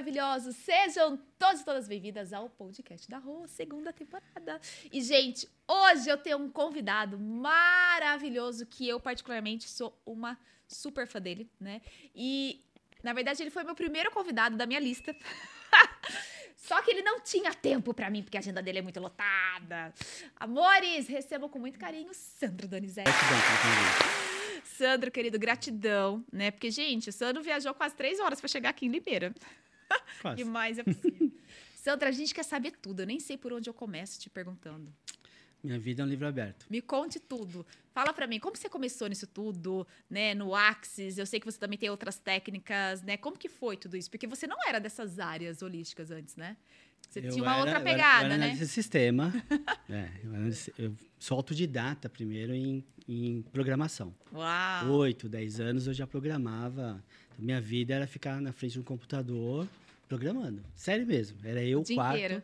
Maravilhosos! Sejam todos e todas bem-vindas ao podcast da Rua, segunda temporada. E, gente, hoje eu tenho um convidado maravilhoso que eu, particularmente, sou uma super fã dele, né? E, na verdade, ele foi meu primeiro convidado da minha lista. Só que ele não tinha tempo pra mim, porque a agenda dele é muito lotada. Amores, recebam com muito carinho Sandro Donizete. Sandro, querido, gratidão, né? Porque, gente, o Sandro viajou quase três horas pra chegar aqui em Limeira. Quase. que mais é possível? Sandra, a gente quer saber tudo. Eu nem sei por onde eu começo te perguntando. Minha vida é um livro aberto. Me conte tudo. Fala pra mim, como você começou nisso tudo, né? No Axis, eu sei que você também tem outras técnicas, né? Como que foi tudo isso? Porque você não era dessas áreas holísticas antes, né? Você Eu tinha uma era- outra eu era- pegada, eu era né? sistema. é, eu, era eu sou autodidata primeiro em, em programação. Uau! Oito, dez anos eu já programava. Então, minha vida era ficar na frente de um computador programando. Sério mesmo. Era eu O quarto.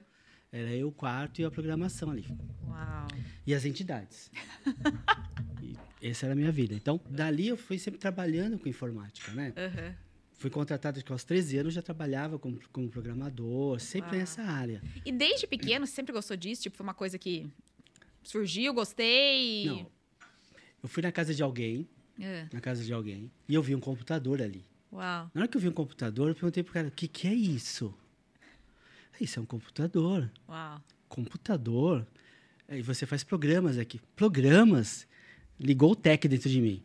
Era eu o quarto e a programação ali. Uau! E as entidades. e essa era a minha vida. Então, dali eu fui sempre trabalhando com informática, né? Aham. Fui contratado acho aos 13 anos, já trabalhava como, como programador, sempre Uau. nessa área. E desde pequeno, você sempre gostou disso? Tipo, foi uma coisa que surgiu, gostei? Não. Eu fui na casa de alguém, É. na casa de alguém, e eu vi um computador ali. Uau! Na hora que eu vi um computador, eu perguntei pro cara, o que, que é isso? Isso é um computador. Uau! Computador? Aí você faz programas aqui. Programas? Ligou o tech dentro de mim.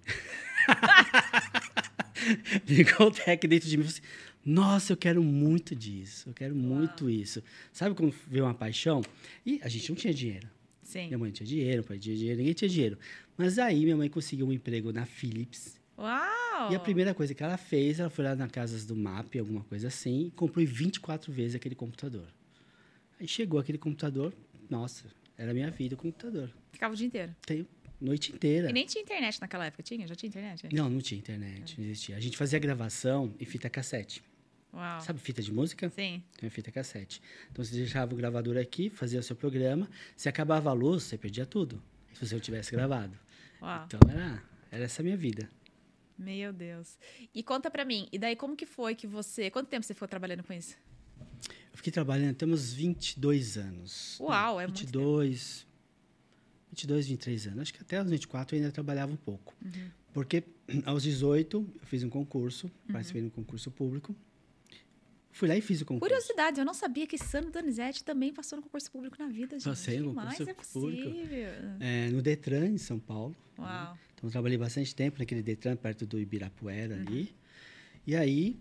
Ligou o tech dentro de mim e assim, nossa, eu quero muito disso, eu quero muito isso. Sabe como veio uma paixão? E a gente não tinha dinheiro. Sim. Minha mãe tinha dinheiro, pai tinha dinheiro, ninguém tinha dinheiro. Mas aí minha mãe conseguiu um emprego na Philips. Uau! E a primeira coisa que ela fez, ela foi lá na Casas do MAP, alguma coisa assim, e comprou 24 vezes aquele computador. Aí chegou aquele computador, nossa, era a minha vida o computador. Ficava o dia inteiro. Tenho noite inteira. E nem tinha internet naquela época, tinha? Já tinha internet? Não, não tinha internet, não existia. A gente fazia gravação em fita cassete. Uau. Sabe fita de música? Sim. Então é fita cassete. Então você deixava o gravador aqui, fazia o seu programa. Se acabava a luz, você perdia tudo. Se você não tivesse gravado. Uau. Então era, era essa a minha vida. Meu Deus. E conta pra mim, e daí como que foi que você... Quanto tempo você ficou trabalhando com isso? Eu fiquei trabalhando até uns 22 anos. Uau, é muito 22, 22, 23 anos. Acho que até os 24 eu ainda trabalhava um pouco. Uhum. Porque aos 18 eu fiz um concurso, participei de um concurso público. Fui lá e fiz o concurso. Curiosidade, eu não sabia que Sandro Donizete também passou no concurso público na vida, gente. Passei no mais concurso é público. possível? É, no Detran, em São Paulo. Uau. Então eu trabalhei bastante tempo naquele Detran, perto do Ibirapuera Uhum. ali. E aí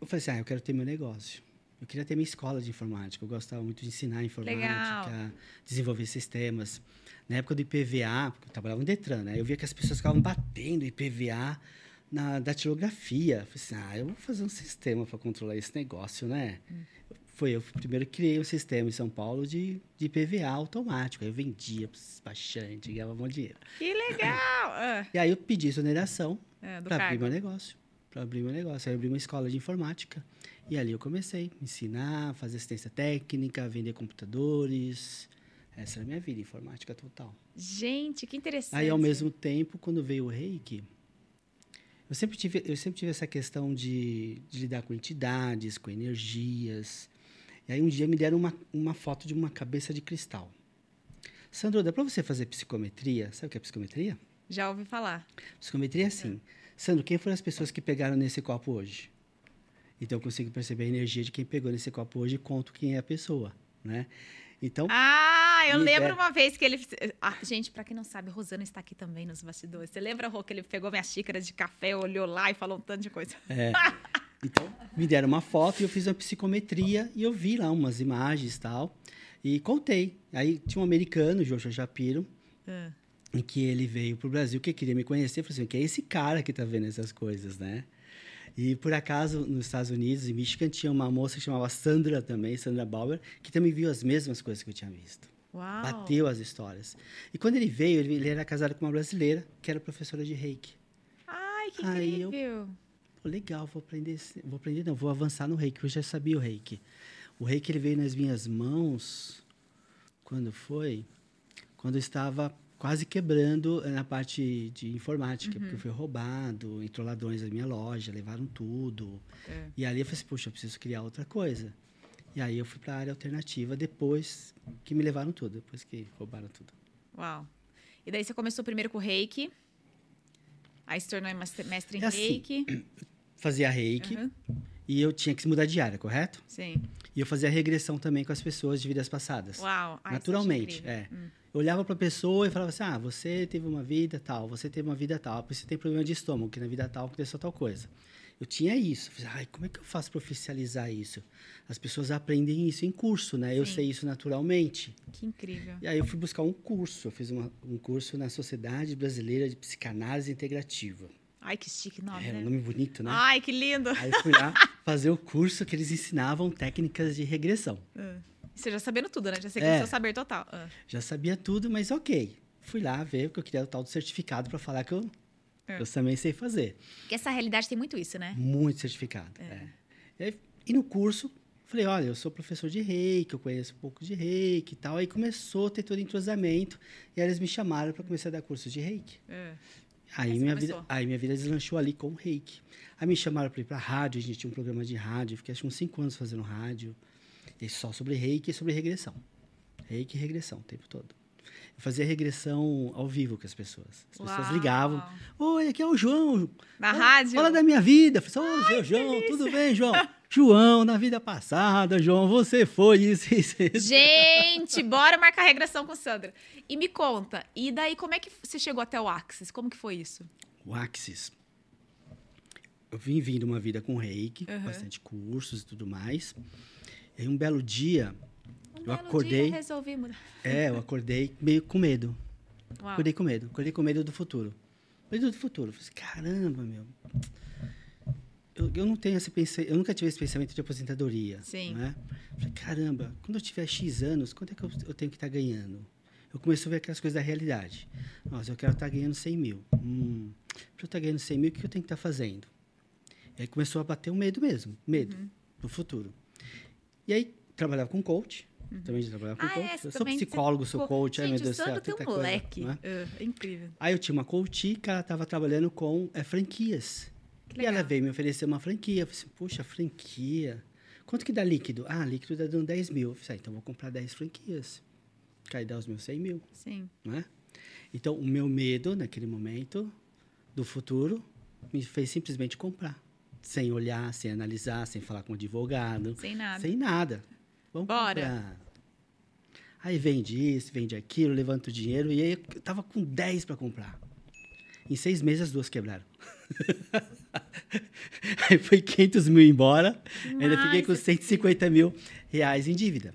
eu falei assim, ah, eu quero ter meu negócio. Eu queria ter minha escola de informática. Eu gostava muito de ensinar informática, Legal. desenvolver sistemas. Na época do IPVA, porque eu trabalhava no Detran, né? Eu via que as pessoas ficavam batendo IPVA na datilografia. Eu falei assim, ah, eu vou fazer um sistema para controlar esse negócio, né? Hum. Foi eu que primeiro criei um sistema em São Paulo de, de IPVA automático. Aí eu vendia para os baixantes, ganhava um monte de dinheiro. Que legal! Ah, E aí eu pedi exoneração é, para abrir meu negócio. Para abrir meu negócio. Aí eu abri uma escola de informática. E ali eu comecei a ensinar, fazer assistência técnica, vender computadores. Essa era a minha vida, informática total. Gente, que interessante. Aí, ao mesmo tempo, quando veio o reiki, eu sempre tive, eu sempre tive essa questão de, de lidar com entidades, com energias. E aí, um dia me deram uma, uma foto de uma cabeça de cristal. Sandro, dá para você fazer psicometria? Sabe o que é psicometria? Já ouvi falar. Psicometria é assim. Sandro, quem foram as pessoas que pegaram nesse copo hoje? Então, eu consigo perceber a energia de quem pegou nesse copo hoje e conto quem é a pessoa, né? Então, Ah, eu lembro der- uma vez que ele. Ah, gente, pra quem não sabe, Rosana está aqui também nos bastidores. Você lembra, Rô, que ele pegou minha xícara de café, olhou lá e falou um tanto de coisa? É. Então, me deram uma foto e eu fiz uma psicometria e eu vi lá umas imagens e tal. E contei. Aí tinha um americano, Joshua Shapiro, em que ele veio pro Brasil, que queria me conhecer. Eu falei assim, que é esse cara que tá vendo essas coisas, né? E por acaso, nos Estados Unidos, em Michigan, tinha uma moça que chamava Sandra também, Sandra Bauer, que também viu as mesmas coisas que eu tinha visto. Uau! Bateu as histórias. E quando ele veio, ele, ele era casado com uma brasileira, que era professora de reiki. Ai, que Aí eu- incrível! Pô, legal, vou aprender, vou aprender não, vou avançar no reiki, eu já sabia o reiki. O reiki ele veio nas minhas mãos, quando foi? quando eu estava quase quebrando na parte de informática, Uhum. porque foi roubado, entrou ladrões na minha loja, levaram tudo. É. E ali eu falei assim, puxa, eu preciso criar outra coisa. E aí eu fui para a área alternativa depois que me levaram tudo, depois que roubaram tudo. Uau. E daí você começou primeiro com o reiki. Aí se tornou mestre mestre em É assim, reiki. Fazia reiki Aham. e eu tinha que mudar de área, correto? Sim. E eu fazia regressão também com as pessoas de vidas passadas. Uau. Ai, eu Naturalmente, é. Hum. Eu olhava para a pessoa e falava assim: ah, você teve uma vida tal, você teve uma vida tal, você tem problema de estômago, que na vida tal aconteceu tal coisa. Eu tinha isso. Eu falei, Ai, como é que eu faço para oficializar isso? As pessoas aprendem isso em curso, né? Eu Sim. sei isso naturalmente. Que incrível. E aí eu fui buscar um curso. Eu fiz uma- um curso na Sociedade Brasileira de Psicanálise Integrativa. Ai, que chique nome, é né? um nome bonito, né? Ai, que lindo. Aí eu fui lá fazer o curso que eles ensinavam técnicas de regressão. Ah. Você já sabendo tudo, né? Já sei É. que é. seu saber total. Ah. Já sabia tudo, mas ok. Fui lá ver porque eu queria o tal do certificado para falar que eu, É. eu também sei fazer. Porque essa realidade tem muito isso, né? Muito certificado. é. E, aí, e no curso, falei, olha, eu sou professor de reiki, eu conheço um pouco de reiki e tal. Aí começou a ter todo entrosamento e aí eles me chamaram para começar a dar curso de reiki. É. Aí minha, vida, aí minha vida deslanchou ali com o reiki. Aí me chamaram para ir para rádio, a gente tinha um programa de rádio, fiquei acho que uns cinco anos fazendo rádio. E só sobre reiki e sobre regressão. Reiki e regressão o tempo todo. Eu fazia regressão ao vivo com as pessoas. As pessoas Uau. ligavam. Oi, aqui é o João. Na Fala- rádio? Fala da minha vida. Eu falei, Ô, seu João, tudo bem, João? João, na vida passada, João, você foi isso, isso, isso. Gente, bora marcar regressão com Sandra. E me conta, e daí como é que você chegou até o Axis? Como que foi isso? O Axis. Eu vim vindo uma vida com reiki, Uhum. bastante cursos e tudo mais. E aí, um belo dia, Um Eu belo acordei- Dia, resolvi mudar. é, eu acordei meio com medo. Uau. Acordei com medo. Acordei com medo do futuro. Medo do futuro. Eu Falei, assim, caramba, meu. Eu, eu não tenho esse pensamento, eu nunca tive esse pensamento de aposentadoria. Sim. Né? Falei, caramba, quando eu tiver X anos, quanto é que eu, eu tenho que estar ganhando? Eu comecei a ver aquelas coisas da realidade. Nossa, eu quero estar ganhando 100 mil. Hum, para eu estar ganhando 100 mil, o que eu tenho que estar fazendo? E aí começou a bater o medo mesmo, medo Uhum. do futuro. E aí, trabalhava com coach, também já trabalhava com Ah, coach. é, eu sou também- psicólogo, sou coach, ai meu Gente, Deus do céu, tem um coisa, moleque. é? É incrível. Aí eu tinha uma coach que ela estava trabalhando com é, franquias. E ela veio me oferecer uma franquia. Eu falei assim, puxa, franquia. Quanto que dá líquido? Ah, líquido dá dando 10 mil. Eu falei, ah, então vou comprar 10 franquias. Cai dá os meus 100 mil, Sim. não é? Então, o meu medo, naquele momento, do futuro, me fez simplesmente comprar. Sem olhar, sem analisar, sem falar com o advogado. Sem nada. Sem nada. Vamos Bora. comprar. Aí vende isso, vende aquilo, levanta o dinheiro. E aí eu tava com 10 para comprar. Em seis meses, as duas quebraram. aí foi 500 mil embora. Ainda fiquei com Nossa, 150 mil reais em dívida.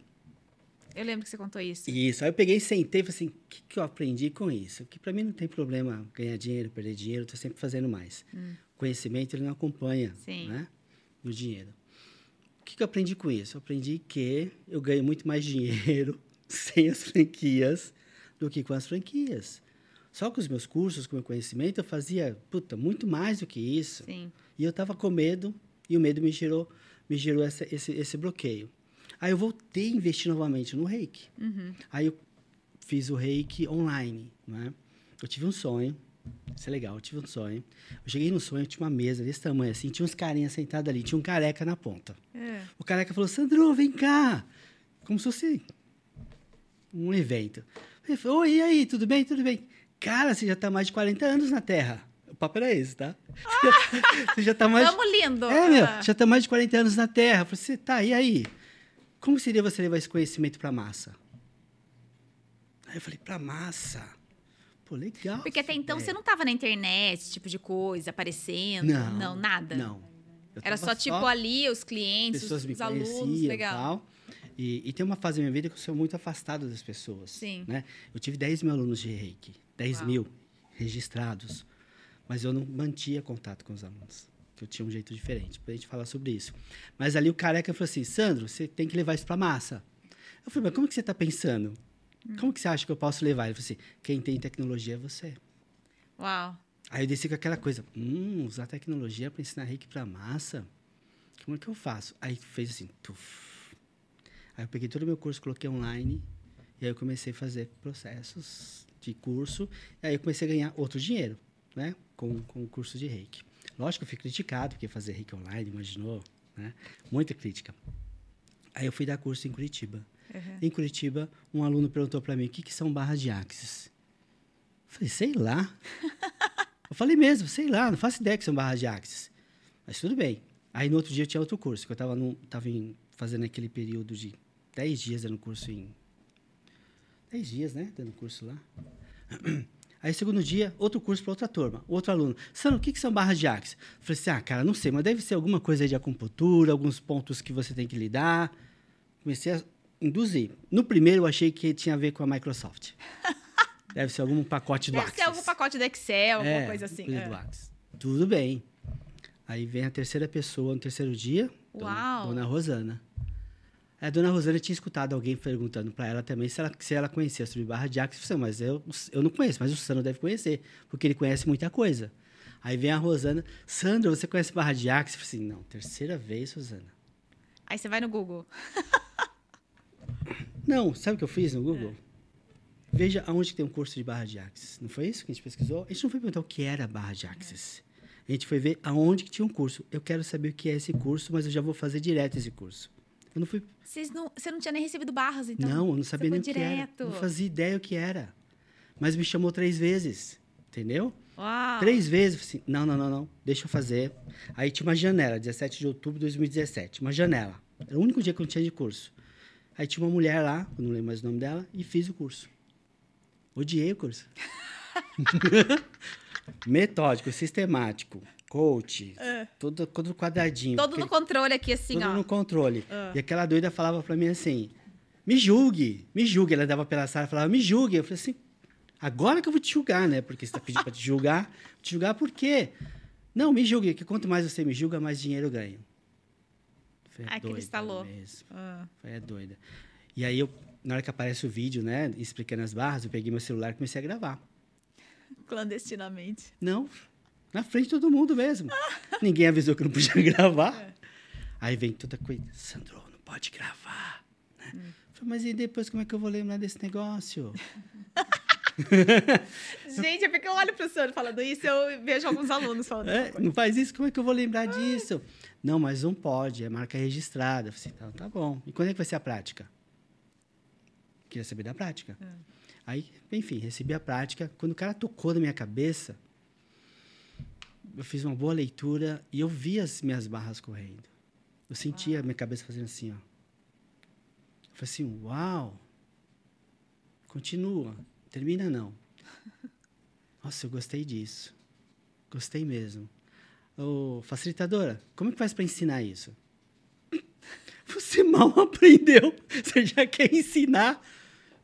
Eu lembro que você contou isso. Isso. Aí eu peguei e sentei e falei assim: o que, que eu aprendi com isso? Que para mim não tem problema ganhar dinheiro, perder dinheiro, estou sempre fazendo mais. Conhecimento ele não acompanha Sim. né, o dinheiro. O que, que eu aprendi com isso? Eu aprendi que eu ganho muito mais dinheiro sem as franquias do que com as franquias. Só com os meus cursos, com o meu conhecimento, eu fazia puta, muito mais do que isso. Sim. E eu estava com medo, e o medo me gerou, me gerou essa, esse, esse bloqueio. Aí eu voltei a investir novamente no reiki. Uhum. Aí eu fiz o reiki online, né? Eu tive um sonho, isso é legal, eu tive um sonho. Eu cheguei no sonho, tinha uma mesa desse tamanho assim, tinha uns carinhas sentados ali, tinha um careca na ponta. É. O careca falou, Sandro, vem cá! Como se fosse um evento. Ele falou, oi, e aí, tudo bem? Tudo bem. Cara, você já está mais de 40 anos na Terra. O papo era esse, tá? Você já está mais... Vamos lindo. É, meu, Ah. já está mais de 40 anos na Terra. Eu falei, Você tá, e aí? Como seria você levar esse conhecimento para massa? Aí eu falei, para massa? Pô, legal. Porque até então É. você não tava na internet, esse tipo de coisa, aparecendo. Não, nada. Não. Era só tipo ali, os clientes, pessoas me os alunos, legal. tal. E, e tem uma fase da minha vida que eu sou muito afastado das pessoas. Sim. Né? Eu tive 10 mil alunos de reiki. 10 Uau. mil registrados. Mas eu não mantia contato com os alunos. Que eu tinha um jeito diferente. Pra gente falar sobre isso. Mas ali o careca falou assim, Sandro, você tem que levar isso pra massa. Eu falei, mas como que você está pensando? Como que você acha que eu posso levar? Ele falou assim, quem tem tecnologia é você. Uau. Aí eu desci com aquela coisa, hum, usar tecnologia para ensinar reiki para massa? Como é que eu faço? Aí fez assim, tuf. Aí eu peguei todo o meu curso, coloquei online E aí eu comecei a fazer processos de curso. E aí eu comecei a ganhar outro dinheiro, né? Com, com o curso de reiki. Lógico que eu fui criticado, porque fazer reiki online, imaginou, né? Muita crítica. Aí eu fui dar curso em Curitiba. Uhum. Em Curitiba, um aluno perguntou para mim o que, que são barras de axis. Eu falei, sei lá. eu falei mesmo, sei lá, não faço ideia que são barras de axis. Mas tudo bem. Aí no outro dia eu tinha outro curso, que eu estava tava em, fazendo aquele período de 10 dias dando curso em. 10 dias, né? Dando curso lá. Aí, segundo dia, outro curso para outra turma, outro aluno. Sandro, o que, que são barras de axis? Falei assim, ah, cara, não sei, mas deve ser alguma coisa de acupuntura, alguns pontos que você tem que lidar. Comecei a induzir. No primeiro, eu achei que tinha a ver com a Microsoft. Deve ser algum pacote do Deve Axis. ser algum pacote do Excel, alguma É, coisa assim. coisa É. do Axis. Tudo bem. Aí vem a terceira pessoa no terceiro dia, dona, Uau. dona Rosana. A dona Rosana tinha escutado alguém perguntando para ela também se ela, se ela conhecia sobre barra de Axis. Eu falei, mas eu, eu não conheço, mas o Sandro deve conhecer, porque ele conhece muita coisa. Aí vem a Rosana, Sandro, você conhece barra de Axis? Eu falei assim, não, terceira vez, Rosana. Aí você vai no Google. Não, sabe o que eu fiz no Google? Veja aonde tem um curso de barra de Axis. Não foi isso que a gente pesquisou? A gente não foi perguntar o que era barra de Axis. A gente foi ver aonde que tinha um curso. Eu quero saber o que é esse curso, mas eu já vou fazer direto esse curso. Eu não fui. Vocês não, você não tinha nem recebido barras, então? não, eu não sabia nem o que era. Não fazia ideia o que era. Mas me chamou três vezes. Entendeu? Uau. Três vezes. Assim, não, não, não, não. Deixa eu fazer. Aí tinha uma janela, 17 de outubro de 2017. Uma janela. Era o único dia que eu não tinha de curso. Aí tinha uma mulher lá, eu não lembro mais o nome dela, e fiz o curso. Odiei o curso. Metódico, sistemático, coach, todo, todo quadradinho. Todo no controle aqui, assim, tudo ó. no controle. Ah. E aquela doida falava pra mim assim: me julgue, me julgue. Ela dava pela sala e falava: me julgue. Eu falei assim: agora que eu vou te julgar, né? Porque você tá pedindo pra te julgar. Te julgar por quê? Não, me julgue, que quanto mais você me julga, mais dinheiro eu ganho. Eu Falei, Ai, que ele doida instalou. mesmo. Ah. Falei, é doida. E aí, eu, na hora que aparece o vídeo, né, explicando as barras, eu peguei meu celular e comecei a gravar. Clandestinamente. Não, na frente de todo mundo mesmo. Ninguém avisou que eu não podia gravar. É. Aí vem toda coisa, Sandro, não pode gravar. Né? Hum. Falei, mas e depois como é que eu vou lembrar desse negócio? Gente, é porque eu olho pro senhor falando isso eu vejo alguns alunos falando. É, não faz isso, como é que eu vou lembrar disso? Não, mas não pode, é marca registrada. Eu falei, tá, tá bom. E quando é que vai ser a prática? Queria saber da prática. É. Aí, enfim, recebi a prática. Quando o cara tocou na minha cabeça, eu fiz uma boa leitura e eu vi as minhas barras correndo. Eu sentia a minha cabeça fazendo assim, ó. Eu falei assim, uau! Continua, termina não. Nossa, eu gostei disso. Gostei mesmo. Ô, facilitadora, como é que faz para ensinar isso? Você mal aprendeu, você já quer ensinar.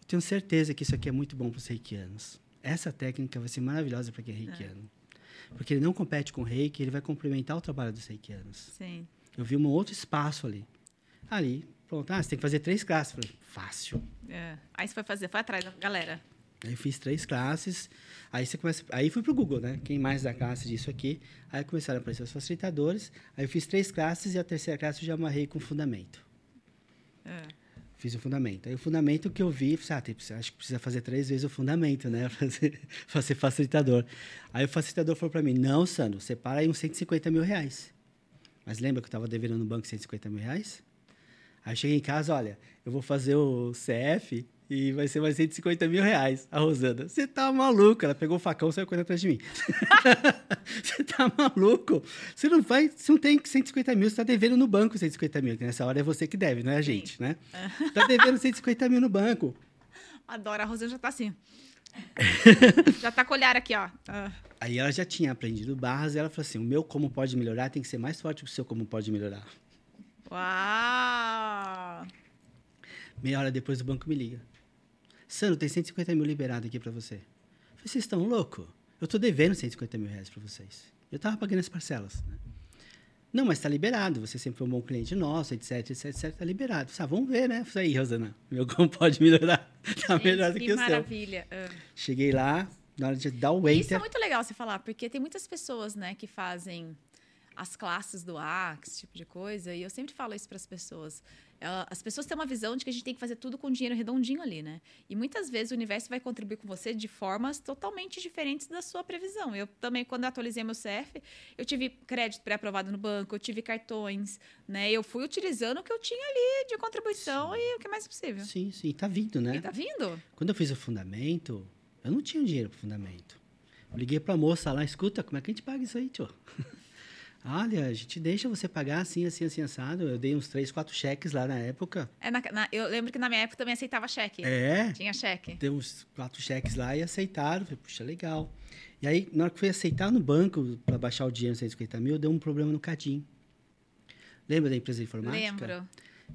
Eu tenho certeza que isso aqui é muito bom para os reikianos. Essa técnica vai ser maravilhosa para quem é reikiano. Porque ele não compete com o reiki, ele vai complementar o trabalho dos reikianos. Sim. Eu vi um outro espaço ali. Ali, pronto, ah, você tem que fazer três classes. Falei, fácil. É. Aí você foi fazer, foi atrás da galera. Aí eu fiz três classes. Aí você começa. Aí fui pro Google, né? Quem mais dá classe disso aqui? Aí começaram a aparecer os facilitadores. Aí eu fiz três classes e a terceira classe eu já amarrei com fundamento. É. Fiz o fundamento. Aí o fundamento que eu vi, ah, tem, acho que precisa fazer três vezes o fundamento, né? Pra ser facilitador. Aí o facilitador falou para mim: não, Sandro, separa aí uns 150 mil reais. Mas lembra que eu estava devendo no banco 150 mil reais? Aí eu cheguei em casa, olha, eu vou fazer o CF e vai ser mais 150 mil reais. A Rosana, você tá maluco? Ela pegou o facão e saiu correndo atrás de mim. Você tá maluco? Você não vai, você não tem 150 mil, você tá devendo no banco 150 mil, que nessa hora é você que deve, não é a gente, né? Tá devendo 150 mil no banco. Adoro, a Rosana já tá assim. já tá com o olhar aqui, ó. Ah. Aí ela já tinha aprendido barras e ela falou assim: o meu como pode melhorar tem que ser mais forte que o seu como pode melhorar. Uau! Meia hora depois o banco me liga. Sandro, tem 150 mil liberado aqui para você. Eu falei, vocês estão loucos? Eu tô devendo 150 mil reais para vocês. Eu tava pagando as parcelas. Né? Não, mas tá liberado. Você sempre foi um bom cliente nosso, etc, etc, etc. Tá liberado. Ah, vamos ver, né? Isso aí, Rosana. Meu como pode melhorar. Tá Gente, melhor do que, que o seu. maravilha. Ah. Cheguei lá, na hora de dar o Isso é enter. muito legal você falar, porque tem muitas pessoas, né, que fazem as classes do AX, esse tipo de coisa, e eu sempre falo isso para as pessoas. Ela- as pessoas têm uma visão de que a gente tem que fazer tudo com dinheiro redondinho ali, né? E muitas vezes o universo vai contribuir com você de formas totalmente diferentes da sua previsão. Eu também, quando eu atualizei meu CF, eu tive crédito pré-aprovado no banco, eu tive cartões, né? Eu fui utilizando o que eu tinha ali de contribuição e o que é mais possível. Sim, sim, tá vindo, né? E tá vindo? Quando eu fiz o fundamento, eu não tinha dinheiro pro fundamento. Eu liguei pra moça lá, escuta, como é que a gente paga isso aí, tio? Olha, a gente deixa você pagar assim, assim, assim, assado. Eu dei uns três, quatro cheques lá na época. É na- na- eu lembro que na minha época também aceitava cheque. É, Tinha cheque. dei uns quatro cheques lá e aceitaram. Falei, puxa, legal. E aí, na hora que fui aceitar no banco para baixar o dinheiro, 150 mil, deu um problema no Cadim. Lembra da empresa de informática? Lembro.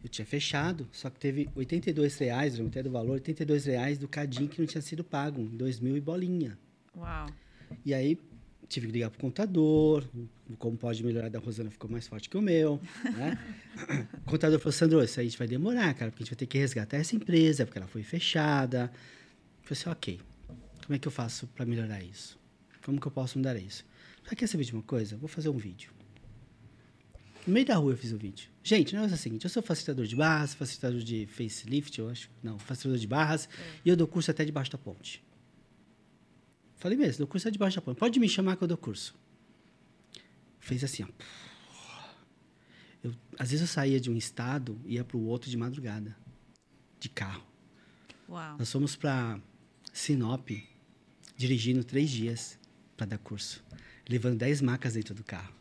Eu tinha fechado, só que teve 82 reais, até do valor, 82 reais do Cadim que não tinha sido pago, em 2 mil e bolinha. Uau. E aí tive que ligar pro contador, como pode melhorar da Rosana ficou mais forte que o meu, né? o contador falou, Sandro, isso aí a gente vai demorar, cara, porque a gente vai ter que resgatar essa empresa, porque ela foi fechada. Eu falei assim, ok, como é que eu faço para melhorar isso? Como que eu posso mudar isso? Você quer saber de uma coisa? Vou fazer um vídeo. No meio da rua eu fiz o vídeo. Gente, o negócio é o seguinte, eu sou facilitador de barras, facilitador de facelift, eu acho. Não, facilitador de barras, e eu dou curso até debaixo da ponte. Falei mesmo, dou curso é debaixo da ponte. Pode me chamar que eu dou curso. Fez assim, ó. Eu, às vezes eu saía de um estado e ia para o outro de madrugada, de carro. Uau. Nós fomos para Sinop, dirigindo três dias para dar curso, levando dez macas dentro do carro.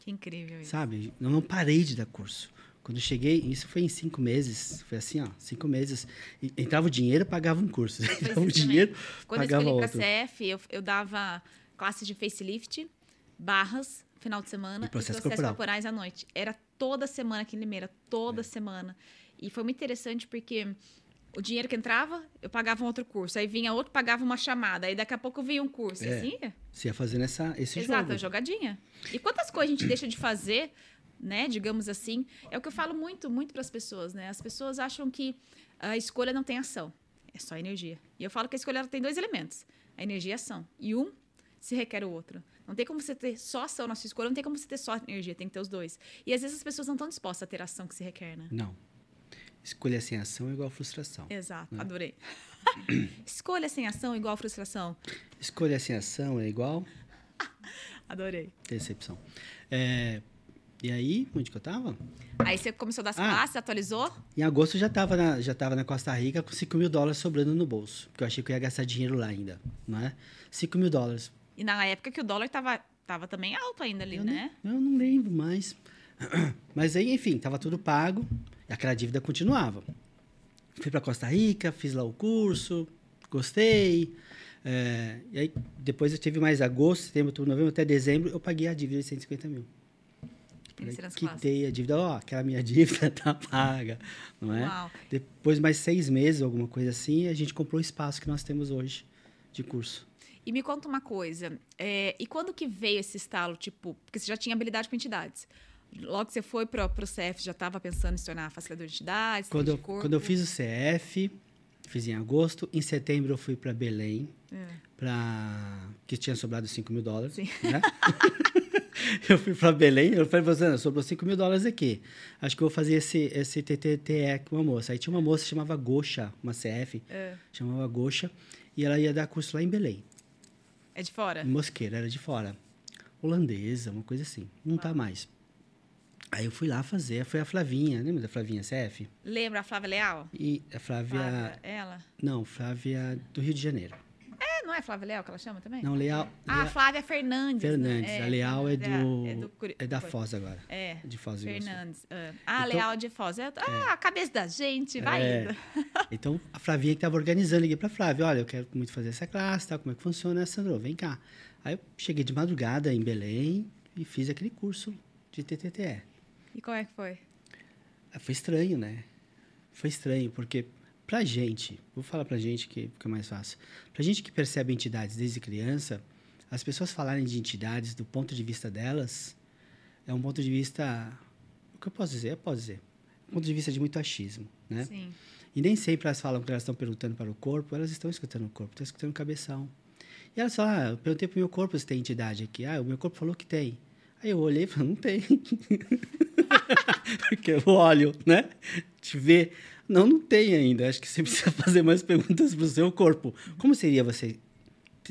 Que incrível isso. Sabe? Eu não parei de dar curso. Quando eu cheguei, isso foi em cinco meses. Foi assim, ó, cinco meses. E- Entrava o dinheiro, pagava um curso. Entrava o isso também. dinheiro, Quando eu pagava escolhi outro. para CF, eu, eu dava classes de facelift, barras, final de semana E processo e processos corporal. corporais à noite. Era toda semana aqui em Limeira, toda semana. E foi muito interessante porque o dinheiro que entrava, eu pagava um outro curso. Aí vinha outro, pagava uma chamada. Aí daqui a pouco vinha um curso. E É, assim, ia. Você ia fazendo essa, esse Exato, jogo. a jogadinha. E quantas coisas a gente deixa de fazer, né? Digamos assim. É o que eu falo muito, muito para as pessoas, né? As pessoas acham que a escolha não tem ação, é só energia. E eu falo que a escolha tem dois elementos: a energia e a ação. E um se requer o outro. Não tem como você ter só ação na sua escolha, não tem como você ter só energia, tem que ter os dois. E às vezes as pessoas não estão dispostas a ter a ação que se requer, né? Não. Escolha sem ação é igual frustração. Exato, adorei. escolha sem ação igual frustração. Escolha sem ação é igual Adorei. decepção. É, e aí, onde que eu tava? Aí você começou a dar as Ah. classes, atualizou? Em agosto eu já estava na, já tava na Costa Rica com 5 mil dólares sobrando no bolso. Porque eu achei que eu ia gastar dinheiro lá ainda, não é? 5 mil dólares. E na época que o dólar tava, tava também alto ainda ali, eu, né? não, eu não lembro mais. Mas aí, enfim, estava tudo pago. E aquela dívida continuava. Fui para Costa Rica, fiz lá o curso, gostei. É, e aí, depois eu tive mais agosto, setembro, outubro, novembro, até dezembro, eu paguei a dívida de 150 mil. Falei, quitei a dívida, ó, aquela minha dívida tá paga, não é? Uau. Depois, mais seis meses, alguma coisa assim, a gente comprou o espaço que nós temos hoje de curso. E me conta uma coisa. é, e quando que veio esse estalo, tipo, porque você já tinha habilidade com entidades. Logo que você foi pro, CF, já estava pensando em se tornar facilitador de entidades, Quando eu, quando eu fiz o CF, fiz em agosto, em setembro eu fui para Belém, É. para que tinha sobrado 5 mil dólares. Né? eu fui para Belém, eu falei, Rosana, sobrou 5 mil dólares aqui. Acho que eu vou fazer esse, esse TTTE com uma moça. Aí tinha uma moça que chamava Goxa, uma CF, É. chamava Goxa, e ela ia dar curso lá em Belém. É de fora? Em Mosqueira, era de fora. Holandesa, uma coisa assim. Não tá mais. Aí eu fui lá fazer, foi a Flavinha, lembra da Flavinha CF? Lembra a Flávia Leal? E a Flávia. Flávia, ela? Não, Flávia do Rio de Janeiro. É, não é Flávia Leal que ela chama também? Não, Leal. Ah, Lea- Flávia Fernandes. né? Fernandes. É, a Leal é do. É, do É da Foz agora. É, De Foz. Fernandes. é. Ah, Então- Leal de Foz. É, ah, a cabeça da gente, vai É. indo. Então, a Flavinha que estava organizando, liguei pra Flávia, olha, eu quero muito fazer essa classe, tá? como é que funciona, Sandro, vem cá. Aí eu cheguei de madrugada em Belém e fiz aquele curso de TTTE. E como é que foi? Ah, Foi estranho, né? Foi estranho, porque pra gente, vou falar pra gente que fica mais fácil. Pra gente que percebe entidades desde criança, as pessoas falarem de entidades do ponto de vista delas é um ponto de vista. O que eu posso dizer? Eu posso dizer. Um ponto de vista de muito achismo, né? Sim. E nem sempre elas falam que elas estão perguntando para o corpo, elas estão escutando o corpo, estão escutando o cabeção. E elas falam, ah, eu perguntei pro meu corpo se tem entidade aqui. Ah, o meu corpo falou que tem. Aí eu olhei e falei, não tem. Porque eu olho, né? Te ver. Não, não tem ainda. Acho que você precisa fazer mais perguntas para o seu corpo. Como seria você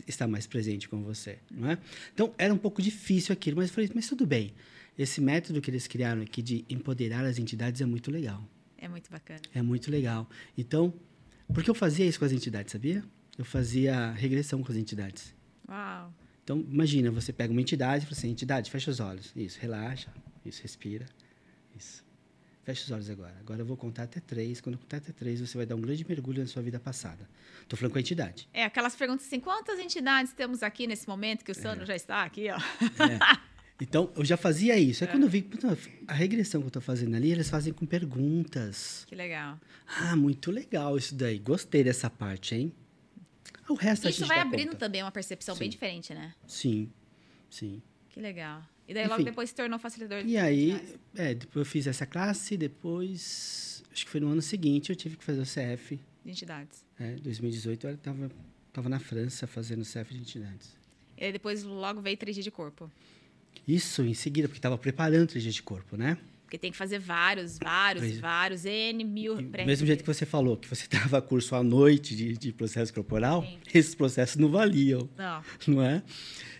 estar mais presente com você, não é? Então, era um pouco difícil aquilo, mas eu falei, mas tudo bem. Esse método que eles criaram aqui de empoderar as entidades é muito legal. É muito bacana. É muito legal. Então, porque eu fazia isso com as entidades, sabia? Eu fazia regressão com as entidades. Uau. Então, imagina, você pega uma entidade e fala assim, entidade, fecha os olhos. Isso, relaxa. Isso, respira. Isso. Fecha os olhos agora. Agora eu vou contar até três. Quando eu contar até três, você vai dar um grande mergulho na sua vida passada. Estou falando com a entidade. É, aquelas perguntas assim, quantas entidades temos aqui nesse momento que o Sandro É. já está aqui, ó. É. Então, eu já fazia isso. Aí, quando eu vi a regressão que eu estou fazendo ali, eles fazem com perguntas. Que legal. Ah, muito legal isso daí. Gostei dessa parte, hein? O resto a Isso gente vai abrindo conta. também uma percepção bem Sim. diferente, né? Sim, sim. Que legal. E daí logo Enfim. depois se tornou facilitador de E aí, é, depois eu fiz essa classe, depois, acho que foi no ano seguinte, eu tive que fazer o CF. de entidades. É, 2018 eu estava tava na França fazendo o CF de entidades. E aí depois logo veio 3G de corpo. Isso em seguida, porque estava preparando o 3G de corpo, né? Porque tem que fazer vários, vários, é. vários, N mil E do mesmo jeito que você falou, que você dava curso à noite de, de processo corporal, Sim. esses processos não valiam, Não. não é?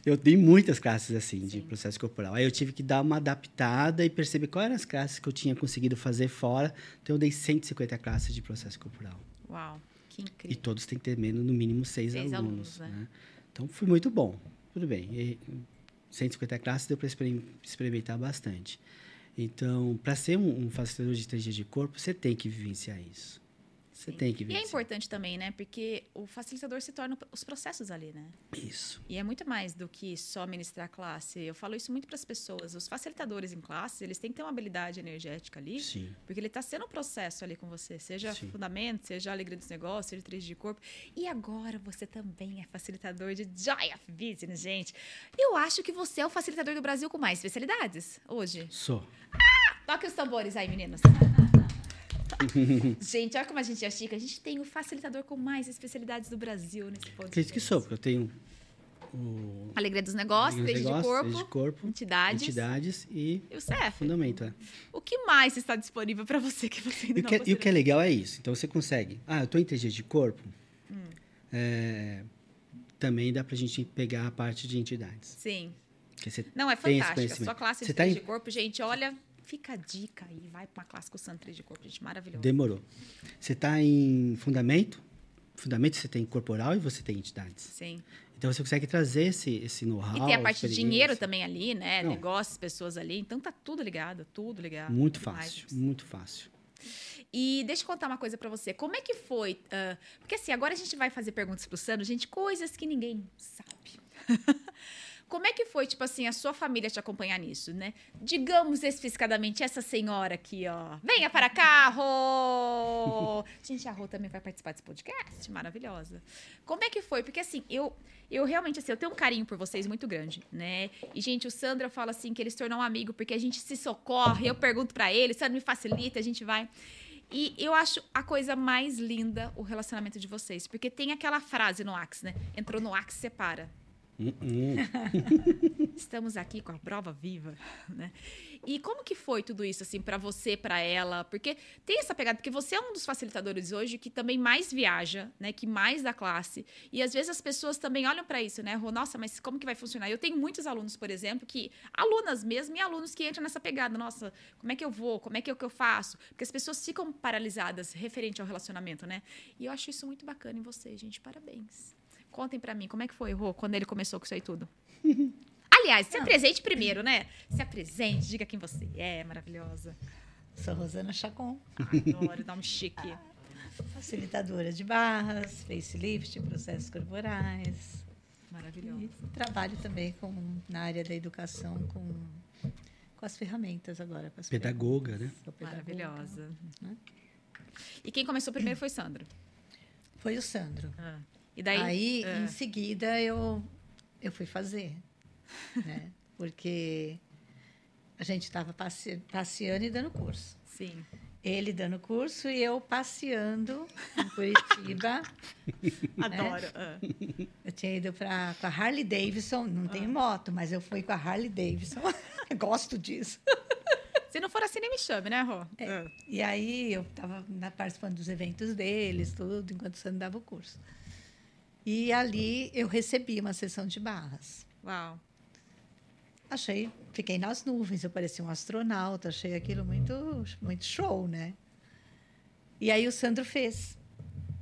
Eu dei muitas classes assim, de Sim. processo corporal. Aí eu tive que dar uma adaptada e perceber quais eram as classes que eu tinha conseguido fazer fora. Então eu dei 150 classes de processo corporal. Uau, que E incrível. todos têm que ter menos, no mínimo seis, Seis alunos. alunos, né? né? Então foi muito bom. Tudo bem. E 150 classes deu para experimentar bastante. Então, para ser um, um facilitador de 3G de corpo, você tem que vivenciar isso. Você tem que E é importante também, né? Porque o facilitador se torna os processos ali, né? Isso. E é muito mais do que só ministrar classe. Eu falo isso muito para as pessoas. Os facilitadores em classe, eles têm que ter uma habilidade energética ali, Sim. porque ele está sendo um processo ali com você, seja Sim. fundamento, seja alegria dos negócios, seja três de corpo. E agora você também é facilitador de Joy of Business, gente. Eu acho que você é o facilitador do Brasil com mais especialidades hoje. Sou. Toque os tambores aí, meninos. gente, olha como a gente é chique. A gente tem o facilitador com mais especialidades do Brasil nesse podcast. Acredito que sou, porque eu tenho o Alegria dos negócios, Alegria dos de negócios, corpo, de corpo, entidades, entidades e e o CF. fundamento. É. O que mais está disponível para você que você ainda E o, não que, e o que é legal é isso. Então você consegue. Ah, eu estou em 3G de corpo. Hum. É, também dá para a gente pegar a parte de entidades. Sim. Não, é conhecimento. Sua classe de Você tá em- de corpo, gente, olha, fica a dica aí. Vai para uma classe com o Santo 3 de corpo, gente, maravilhoso. demorou. Você está em fundamento. Fundamento você tem corporal e você tem entidades. Sim. Então você consegue trazer esse, esse know-how. E tem a parte de dinheiro também ali, né? Não. Negócios, pessoas ali. Então tá tudo ligado, tudo ligado. Muito fácil, muito fácil. E deixa eu contar uma coisa pra você. Como é que foi? ah, porque assim, agora a gente vai fazer perguntas pro Sandro, gente, coisas que ninguém sabe. Como é que foi, tipo assim, a sua família te acompanhar nisso, né? Digamos especificadamente essa senhora aqui, ó. Venha para cá, Rô! Gente, a Rô também vai participar desse podcast. Maravilhosa. Como é que foi? Porque assim, eu, eu realmente, assim, eu tenho um carinho por vocês muito grande, né? E, gente, o Sandro fala assim que ele se tornou um amigo porque a gente se socorre, eu pergunto pra ele, Sandro me facilita, a gente vai. E eu acho a coisa mais linda o relacionamento de vocês. Porque tem aquela frase no Axe, né? Entrou no Axe, separa. Hum. Estamos aqui com a prova viva, né? E como que foi tudo isso assim para você, para ela? Porque tem essa pegada, porque você é um dos facilitadores hoje que também mais viaja, né? Que mais dá classe. E às vezes as pessoas também olham para isso, né? Rô, Nossa, mas como que vai funcionar? Eu tenho muitos alunos, por exemplo, que alunas mesmo e alunos que entram nessa pegada. Nossa, como é que eu vou? Como é que é o que eu faço? Porque as pessoas ficam paralisadas referente ao relacionamento, né? E eu acho isso muito bacana em você, gente. Parabéns. Contem pra mim, como é que foi, Rô, quando ele começou com isso aí tudo? Aliás, se apresente primeiro, né? Se apresente, diga quem você é, maravilhosa. Sou Rosana Chacon, Adoro, dá um chique. facilitadora de barras, facelift, processos corporais. Maravilhosa. E trabalho também com, na área da educação com, com as ferramentas agora. Com as Pedagoga, ferramentas. Sou pedagoga. Maravilhosa. né? E quem começou primeiro foi Sandro. Foi o Sandro. E daí? Aí, ah, em seguida, eu, eu fui fazer. né? Porque a gente estava passe, passeando e dando curso. Sim. Ele dando curso e eu passeando em Curitiba. Adoro. ah. Eu tinha ido pra, com a Harley Davidson, não Ah. tenho moto, mas eu fui com a Harley Davidson. Gosto disso. Se não for assim, nem me chame, né, Rô? É. E aí eu estava participando dos eventos deles, tudo, enquanto o Sandro dava o curso. E ali eu recebi uma sessão de barras. Uau. Achei, fiquei nas nuvens, eu parecia um astronauta, achei aquilo muito, muito show, né? E aí o Sandro fez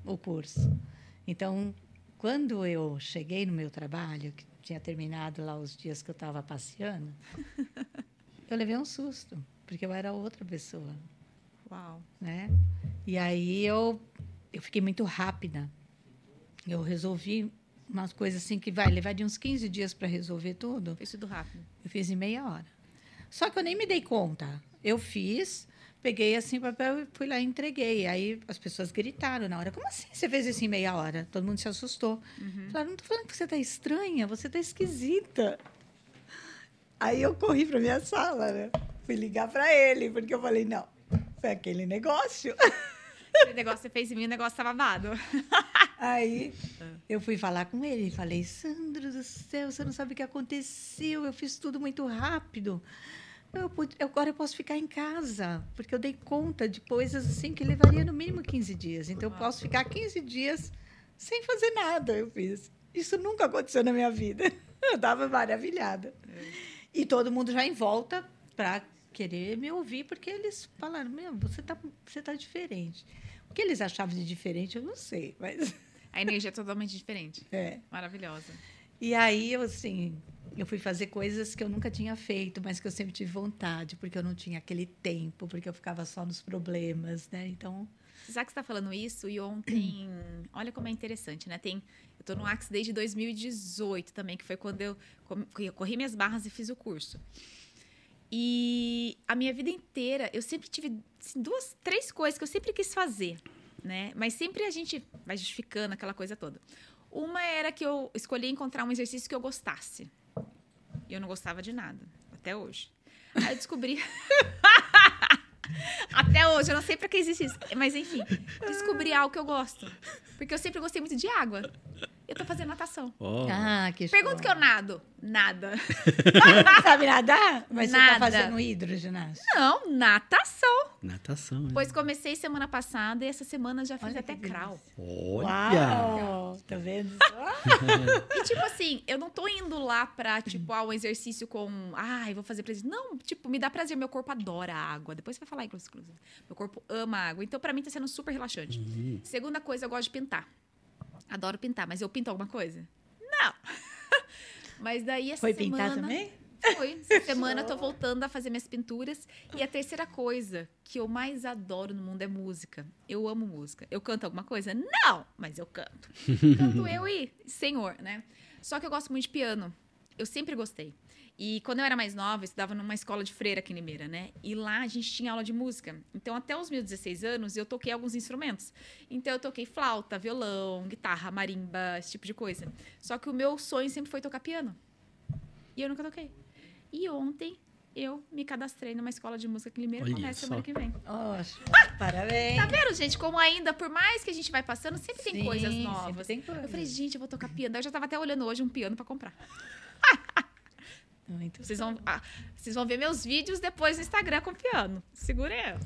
o curso. Então, quando eu cheguei no meu trabalho, que tinha terminado lá os dias que eu estava passeando, eu levei um susto, porque eu era outra pessoa, Uau. né? E aí eu, eu fiquei muito rápida. Eu resolvi umas coisas assim que vai levar de uns 15 dias para resolver tudo. Fez tudo rápido. Eu fiz em meia hora. Só que eu nem me dei conta. Eu fiz, peguei assim o papel e fui lá e entreguei. Aí as pessoas gritaram na hora: Como assim você fez isso em meia hora? Todo mundo se assustou. Falaram: Não tô falando que você tá estranha, você tá esquisita. Aí eu corri para minha sala, né? Fui ligar para ele, porque eu falei: Não, foi aquele negócio. Aquele negócio que você fez em mim, o negócio tava dado. Aí eu fui falar com ele e falei: Sandro do céu, você não sabe o que aconteceu, eu fiz tudo muito rápido. Eu, agora eu posso ficar em casa, porque eu dei conta de coisas assim que levaria no mínimo 15 dias. Então eu posso ficar 15 dias sem fazer nada. Eu fiz. Isso nunca aconteceu na minha vida. Eu estava maravilhada. E todo mundo já em volta para querer me ouvir, porque eles falaram: Meu, você tá, você tá diferente. O que eles achavam de diferente, eu não sei, mas. A energia é totalmente diferente. É. Maravilhosa. E aí, eu, assim, eu fui fazer coisas que eu nunca tinha feito, mas que eu sempre tive vontade, porque eu não tinha aquele tempo, porque eu ficava só nos problemas, né? Então, sabe que você está falando isso e ontem. Olha como é interessante, né? Tem, eu tô no Axe desde 2018 também, que foi quando eu corri minhas barras e fiz o curso. E a minha vida inteira, eu sempre tive assim, duas, três coisas que eu sempre quis fazer, né? Mas sempre a gente vai justificando aquela coisa toda. Uma era que eu escolhi encontrar um exercício que eu gostasse. E eu não gostava de nada, até hoje. Aí eu descobri. Até hoje, eu não sei pra que existe isso. Mas enfim, descobri algo que eu gosto. Porque eu sempre gostei muito de água. Eu tô fazendo natação. Ó, ah, que Pergunta que eu nado. Nada. não sabe nadar? Mas você Nada. tá fazendo hidroginástica. Não, natação. natação, né? Pois comecei semana passada e essa semana já fiz Olha até crawl. Olha! Uau! Tá vendo? E tipo assim, eu não tô indo lá pra, tipo, ah, um exercício com. Ai, vou fazer prazer. Não, tipo, me dá prazer. Meu corpo adora a água. Depois você vai falar, inclusive. Meu corpo ama a água. Então, pra mim, tá sendo super relaxante. Uhum. Segunda coisa, eu gosto de pintar. Adoro pintar, mas eu pinto alguma coisa? Não. mas daí essa Foi semana... pintar também? Foi. Essa semana eu tô voltando a fazer minhas pinturas. E a terceira coisa que eu mais adoro no mundo é música. Eu amo música. Eu canto alguma coisa? Não! Mas eu canto. Canto eu e Senhor, né? Só que eu gosto muito de piano. Eu sempre gostei. E quando eu era mais nova, eu estudava numa escola de freira aqui em Limeira, né? E lá a gente tinha aula de música. Então, até os meus 16 anos, eu toquei alguns instrumentos. Então, eu toquei flauta, violão, guitarra, marimba, esse tipo de coisa. Só que o meu sonho sempre foi tocar piano. E eu nunca toquei. E ontem eu me cadastrei numa escola de música aqui em Limeira. Olha Começa só. semana que vem. Ótimo. Parabéns. Tá vendo, gente? Como ainda, por mais que a gente vai passando, sempre tem Sim, coisas sempre novas. tem coisa. Eu falei, gente, eu vou tocar piano. Eu já tava até olhando hoje um piano pra comprar. Muito Vocês vão, ah, vocês vão ver meus vídeos depois no Instagram com piano. Segura aí.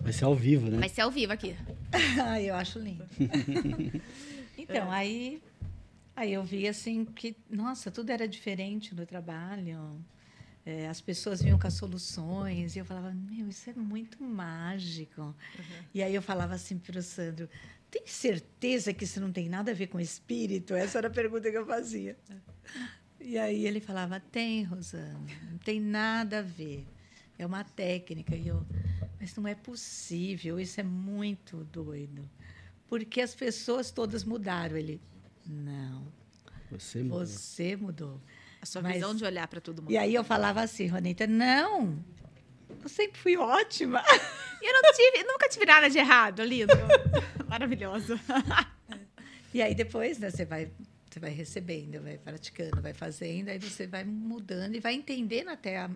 Vai ser ao vivo, né? Vai ser ao vivo aqui. Ai, eu acho lindo. então, aí, aí eu vi assim que, nossa, tudo era diferente no trabalho. É, as pessoas vinham com as soluções e eu falava, meu, isso é muito mágico. E aí eu falava assim para o Sandro, tem certeza que isso não tem nada a ver com espírito? Essa era a pergunta que eu fazia. E aí ele falava, tem, Rosana, não tem nada a ver. É uma técnica. E eu, mas não é possível, isso é muito doido. Porque as pessoas todas mudaram. Ele, não, Você mudou. você mudou. A sua Mas- visão de olhar pra todo mundo. E aí eu falava assim, Ronita, não, eu sempre fui ótima. E eu não tive, nunca tive nada de errado, lindo. Maravilhoso. E aí depois, né, você vai, você vai recebendo, vai praticando, vai fazendo, aí você vai mudando e vai entendendo até a-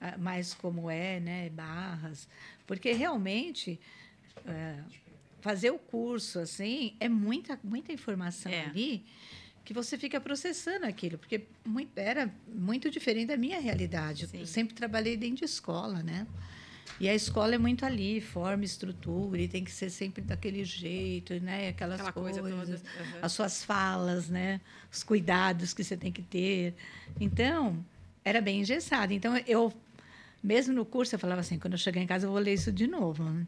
a- mais como é, né, barras, porque realmente é, fazer o curso assim é muita muita informação É. ali que você fica processando aquilo, porque muito, era muito diferente da minha realidade. Sim. Eu sempre trabalhei dentro de escola, né? E a escola é muito ali, forma, estrutura, e tem que ser sempre daquele jeito, né? Aquelas Aquela coisa coisas, toda. Uhum. as suas falas, né? Os cuidados que você tem que ter. Então, era bem engessado. Então, eu, mesmo no curso, eu falava assim, quando eu chegar em casa, eu vou ler isso de novo. né?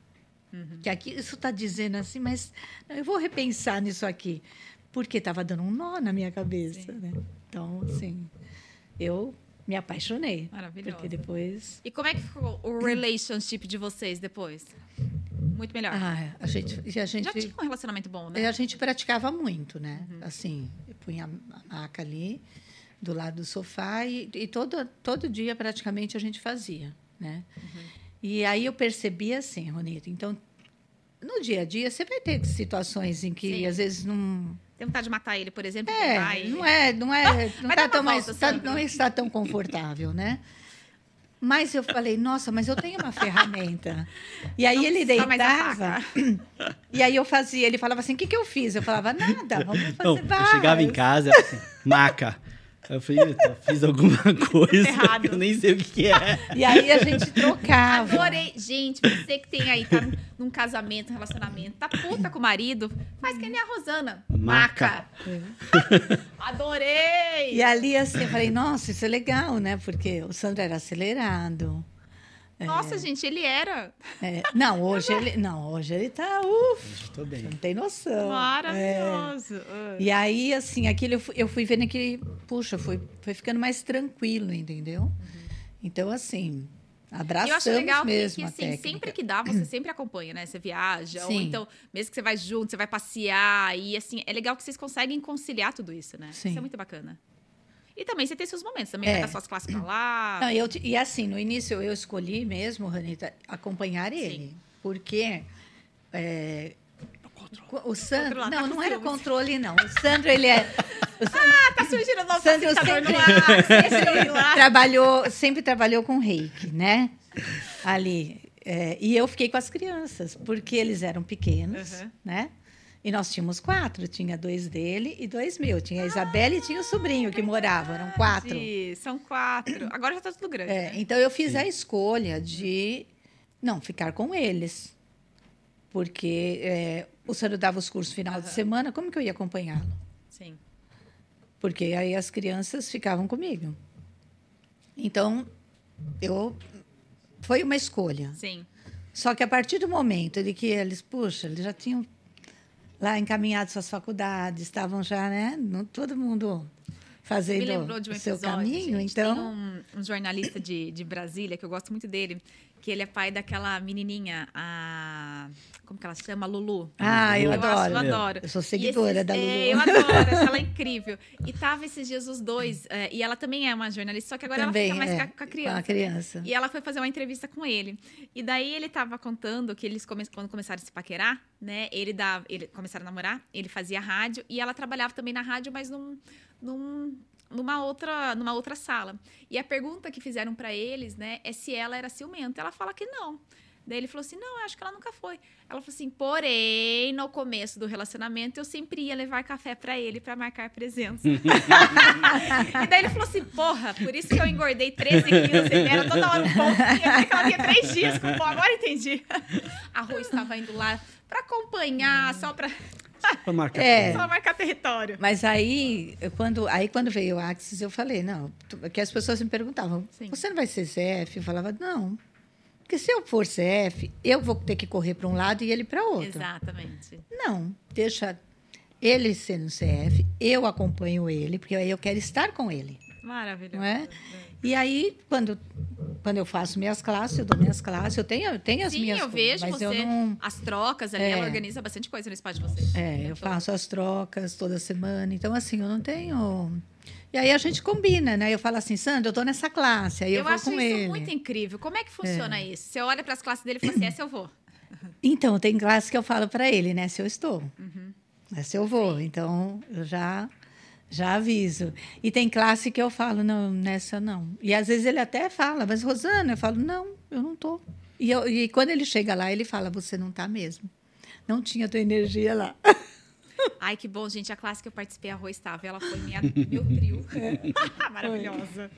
Uhum. Que aqui isso está dizendo assim, mas não, eu vou repensar nisso aqui, porque estava dando um nó na minha cabeça, Sim. né? Então, assim, eu me apaixonei, Maravilhoso. porque depois E como é que ficou o relationship de vocês depois? Muito melhor. ah, a gente e a gente Já tinha um relacionamento bom, né? E a gente praticava muito, né? Uhum. Assim, eu punha a maca ali do lado do sofá e, e todo, todo dia praticamente a gente fazia, né? Uhum. E aí eu percebia assim, Ronita, então no dia a dia você vai ter situações em que Sim. às vezes não Tem vontade de matar ele, por exemplo? é, vai- não é, não é, não tá tão volta, tá- não está tão confortável, né? Mas eu falei, nossa, mas eu tenho uma ferramenta. E aí Não ele deitava. E aí eu fazia, ele falava assim: o que, que eu fiz? Eu falava, nada, vamos fazer Não, eu várias. chegava em casa, assim, maca. Eu falei, "Eita, fiz alguma coisa Errado. que eu nem sei o que, é. E aí a gente trocava. Adorei. Gente, você que tem aí, tá num casamento, um relacionamento, tá puta com o marido, faz que nem a Rosana. Maca. Adorei! E ali, assim, eu falei, nossa, isso é legal, né? Porque o Sandro era acelerado. Nossa, gente, ele era É, não, hoje ele. Não, hoje ele tá. Uf, Tô bem. não tem noção. É. maravilhoso. Ah. E aí, assim, aquilo eu fui, eu fui vendo que, puxa, foi, foi ficando mais tranquilo, entendeu? Então, assim, E abraçamos eu acho legal que, mesmo que, a assim, sempre que dá, você sempre acompanha, né? Você viaja, ou Sim. então, mesmo que você vai junto, você vai passear, e assim, é legal que vocês conseguem conciliar tudo isso, né? Sim. Isso é muito bacana. E também você tem seus momentos, também É. vai dar suas classes pra lá. Não, eu, e assim, no início eu escolhi mesmo, Ranita, acompanhar ele. Porque é, o Sandro. Tá Não, não era ciúmes. controle, não. O Sandro, ele é. O Sandro Ah, tá surgindo um novo Sandro sempre- no ar, lá. trabalhou, sempre trabalhou com reiki, né? Ali. É, e eu fiquei com as crianças, porque eles eram pequenos, Uhum. né? E nós tínhamos quatro, tinha dois dele e dois meus. Tinha a Isabela e tinha o sobrinho que morava, eram quatro. São quatro. Agora já tá tudo grande. É, né? então eu fiz a escolha de não ficar com eles. Porque é, o senhor dava os cursos final de Aham. semana, como que eu ia acompanhá-lo? Sim. Porque aí as crianças ficavam comigo. Então, eu foi uma escolha. Sim. Só que a partir do momento de que eles, puxa, eles já tinham lá encaminhado suas faculdades, estavam já, né? todo mundo Me fazendo lembrou de um o seu episódio. caminho. gente. Então, Tem um, um jornalista de, de Brasília, que eu gosto muito dele, que ele é pai daquela menininha, a. Como que ela se chama? Lulu. ah, eu, Eu adoro. acho, eu adoro. Eu sou seguidora esses- da Lulu. É, eu adoro, acho ela incrível. E tava esses dias os dois, é, e ela também é uma jornalista, só que agora Também, ela fica mais é, com, a, com a criança. Com a criança. E ela foi fazer uma entrevista com ele. E daí ele tava contando que eles, come- quando começaram a se paquerar, né? Ele, dava, ele começaram a namorar, ele fazia rádio e ela trabalhava também na rádio, mas num, num- numa, outra, numa outra sala. E a pergunta que fizeram pra eles, né, é se ela era ciumenta. Ela fala que não. Daí ele falou assim: não, eu acho que ela nunca foi. Ela falou assim: porém, no começo do relacionamento, eu sempre ia levar café pra ele pra marcar presença. e daí ele falou assim: porra, por isso que eu engordei 13 quilos. Ele era toda hora um pão. E que ela tinha três dias com pão. Agora entendi. A Rô estava indo lá pra acompanhar, só pra Pra marcar É. só marcar território. Mas aí, eu- quando, aí, quando veio o Axis, eu falei, não, tu- que as pessoas me perguntavam, Sim. você não vai ser CF? Eu falava, não. Porque se eu for CF, eu vou ter que correr para um lado e ele para outro. Exatamente. Não, deixa ele sendo CF, eu acompanho ele, porque aí eu quero estar com ele. Maravilhoso. Não é? E aí, quando, quando eu faço minhas classes, eu dou minhas classes, eu tenho, eu tenho as Sim, minhas eu coisas, vejo mas você. eu não... As trocas ali, É. ela organiza bastante coisa no espaço de vocês. É, eu faço as trocas toda semana. Então, assim, eu não tenho. E aí a gente combina, né? Eu falo assim, Sandra, eu tô nessa classe, aí eu, Eu, vou acho com isso ele. muito incrível. Como é que funciona isso? Você olha para as classes dele e fala assim: essa eu vou. Então, tem classe que eu falo para ele, né? Se eu estou. Uhum. Se eu vou. Então, eu já, já aviso. E tem classe que eu falo, não, nessa não. E às vezes ele até fala, mas Rosana, eu falo, não, eu não tô. E, eu- e quando ele chega lá, ele fala, você não tá mesmo. Não tinha tua energia lá. Ai, que bom, gente. A classe que eu participei, a Rô estava. Ela foi minha, meu trio. É. Maravilhosa.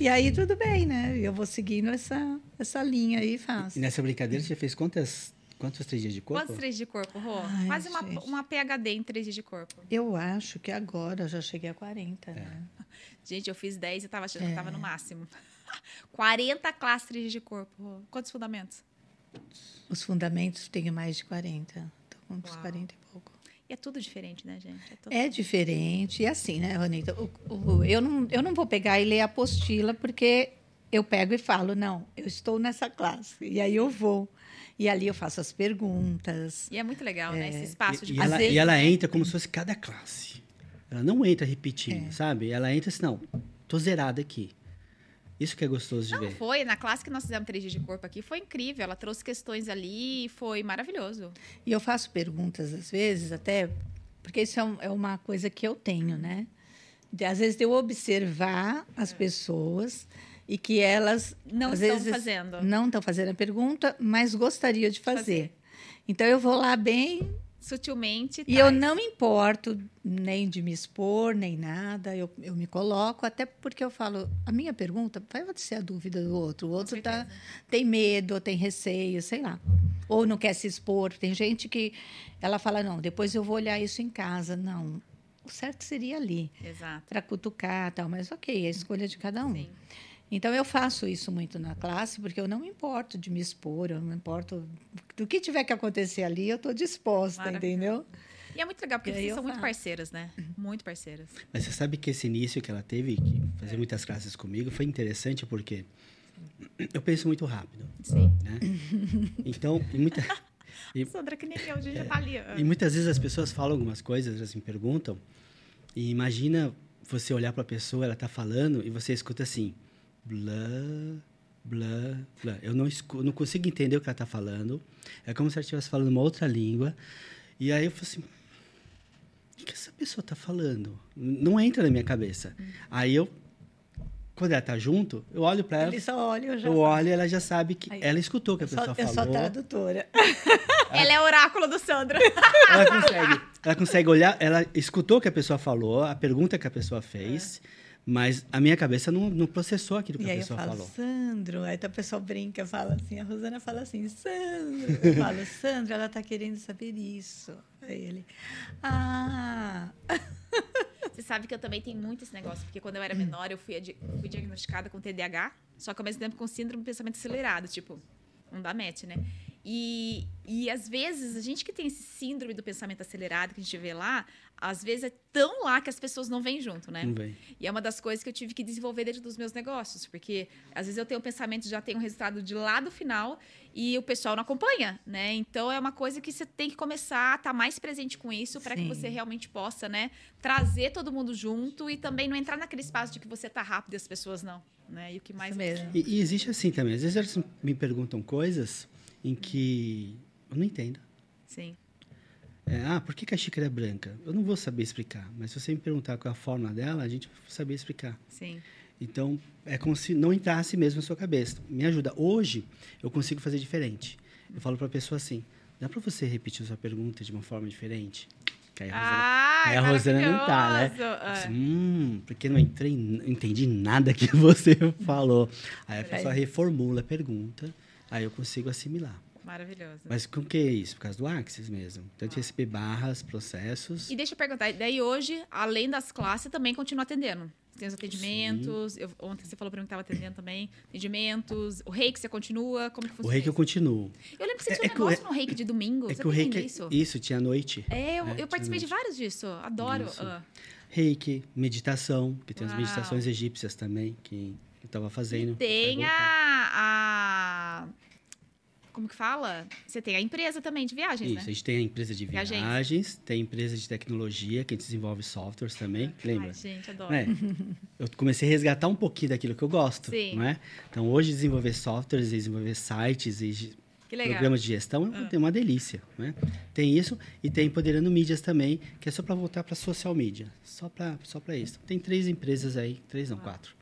E aí tudo bem, né? Eu vou seguindo essa, essa linha aí e faço. E nessa brincadeira você fez quantas, quantos três dias de corpo? Quantos três de corpo, Rô? Ai, Quase uma, uma PHD em três dias de corpo. Eu acho que agora já cheguei a 40, É. né? Gente, eu fiz 10 e tava achando que É. eu tava no máximo. 40 classes três dias de corpo. Rô. Quantos fundamentos? Os fundamentos tenho mais de 40. Tô com uns Uau. 40 e pouco. E é tudo diferente, né, gente? É tudo... É diferente. E assim, né, Ronita? O- o- eu, não, eu não vou pegar e ler a apostila, porque eu pego e falo, não, eu estou nessa classe. E aí eu vou. E ali eu faço as perguntas. E é muito legal, né? É. Esse espaço E, de e Às ela, vezes- e ela entra como se fosse cada classe. Ela não entra repetindo, É. sabe? Ela entra assim, não, tô zerada aqui. Isso que é gostoso de Não, ver. foi. Na classe que nós fizemos três dias de corpo aqui, foi incrível. Ela trouxe questões ali e foi maravilhoso. E eu faço perguntas, às vezes, até. Porque isso é, um- é uma coisa que eu tenho, né? De, às vezes, de eu observar as pessoas e que elas Não estão fazendo. não estão fazendo a pergunta, mas gostaria de fazer. Fazer. Então eu vou lá bem Sutilmente. e traz. eu não me importo nem de me expor, nem nada. Eu, eu me coloco, até porque eu falo, a minha pergunta vai ser a dúvida do outro. O outro tá, tem medo, ou tem receio, sei lá. Ou não quer se expor. Tem gente que ela fala, não, depois eu vou olhar isso em casa. Não, o certo seria ali, para cutucar tal. Mas ok, é a escolha de cada um. Sim. Então eu faço isso muito na classe, porque eu não me importo de me expor, eu não me importo do que tiver que acontecer ali, eu estou disposta, entendeu? E é muito legal, porque vocês são muito parceiras, né? Muito parceiras. Mas você sabe que esse início que ela teve, que fazer muitas classes comigo, foi interessante porque eu penso muito rápido, Sim. né? Então, e, muita, E- Sandra, que nem eu, a gente já tá ali. e muitas vezes as pessoas falam algumas coisas, assim, perguntam, e imagina você olhar para a pessoa, ela tá falando, e você escuta assim, blá, blá, blá. Eu não, escu não consigo entender o que ela tá falando, é como se ela estivesse falando uma outra língua, e aí eu falo assim, o que essa pessoa tá falando? Não entra na minha cabeça. Aí eu, quando ela tá junto, eu olho para ela, Ele só olha, eu já eu olho e ela já sabe que Aí. ela escutou o que a eu sou, pessoa eu sou falou. tradutora. Ela é oráculo do Sandro. ela consegue, ela consegue olhar, ela escutou o que a pessoa falou, a pergunta que a pessoa fez, mas a minha cabeça não, não processou aquilo que E a aí eu pessoa falo, falou. Sandro. Aí a pessoa brinca, fala assim, a Rosana fala assim, Sandro. Eu falo, Sandro, ela está querendo saber isso. Aí ele, ah, Você sabe que eu também tenho muito esse negócio, porque quando eu era menor, eu fui, fui diagnosticada com TDAH, só que ao mesmo tempo com síndrome do pensamento acelerado, tipo, não dá match, né? E, e às vezes, a gente que tem esse síndrome do pensamento acelerado que a gente vê lá, às vezes é tão lá que as pessoas não vêm junto, né? Não vem. E é uma das coisas que eu tive que desenvolver dentro dos meus negócios, porque às vezes eu tenho um pensamento já tem um resultado de lá do final e o pessoal não acompanha, né? Então é uma coisa que você tem que começar a estar mais presente com isso para que você realmente possa, né, trazer todo mundo junto e também não entrar naquele espaço de que você tá rápido e as pessoas não, né? E o que mais isso mesmo. E, e existe assim também. Às vezes eles me perguntam coisas em que eu não entendo. Sim. É, ah, por que, que a xícara é branca? Eu não vou saber explicar, mas se você me perguntar qual é a forma dela, a gente vai saber explicar. Sim. Então, é como se não entrasse mesmo na sua cabeça. Me ajuda. Hoje, eu consigo fazer diferente. Eu falo para a pessoa assim: dá para você repetir a sua pergunta de uma forma diferente? Que aí a Rosana, Ah, aí a Rosana não tá, né? Ah, Assim, hum, porque não entrei, não entendi nada que você falou. Aí a pessoa reformula a pergunta, aí eu consigo assimilar. Maravilhoso. Mas com que é isso? Por causa do Axis mesmo. Então, de receber barras, processos. E deixa eu perguntar, daí hoje, além das classes, também continua atendendo? Tem os atendimentos, eu- ontem você falou para mim que estava atendendo também, atendimentos, o reiki você continua, como que O funciona reiki eu isso? continuo. Eu lembro que você É- tinha é um o negócio no reiki de domingo, É você que o reiki. isso? Isso, tinha noite. É, eu, É, eu participei de vários disso, adoro. Isso. ah. Reiki, meditação, que tem Uau. as meditações egípcias também, que eu estava fazendo. Tem Vai a, a... Como que fala? Você tem a empresa também de viagens, Isso, a né? gente tem a empresa de E a agência? viagens, tem a empresa de tecnologia, que a gente desenvolve softwares também, lembra? Ai, gente, adoro. É. Eu comecei a resgatar um pouquinho daquilo que eu gosto, Sim. é? Então, hoje, desenvolver softwares, desenvolver sites e Que programas de gestão Ah. é uma delícia, né? Tem isso e tem Empoderando Mídias também, que é só para voltar para social media, só para só para isso. Tem três empresas aí, três não, quatro.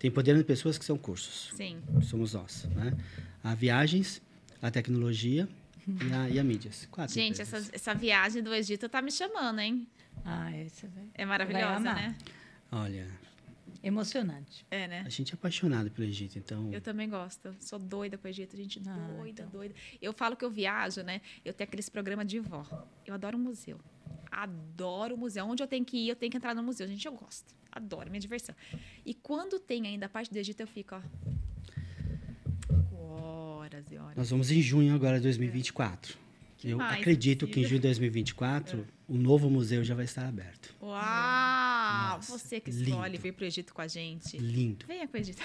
Tem Empoderando Pessoas que são cursos, Sim. somos nós, né? A viagens, a tecnologia e a, e a Mídias. Quatro Gente, essa, essa viagem do Egito tá me chamando, hein? Ah, esse vai. É maravilhosa, né? Olha, Emocionante. É, né? a gente é apaixonado pelo Egito, então... Eu também gosto. Sou doida com o Egito, gente. Ah, doida, então. doida. Eu falo que eu viajo, né? Eu tenho aqueles programas de vó. Eu adoro museu. Adoro museu. Onde eu tenho que ir, eu tenho que entrar no museu. Gente, eu gosto. Adoro, minha diversão. E quando tem ainda a parte do Egito, eu fico, ó. Horas e horas. Nós vamos em junho agora de 2024. Eu acredito que em junho de 2024 o novo museu já vai estar aberto. Uau! Nossa, Você que lindo. escolhe vir pro Egito com a gente. Lindo. Venha com o Egito.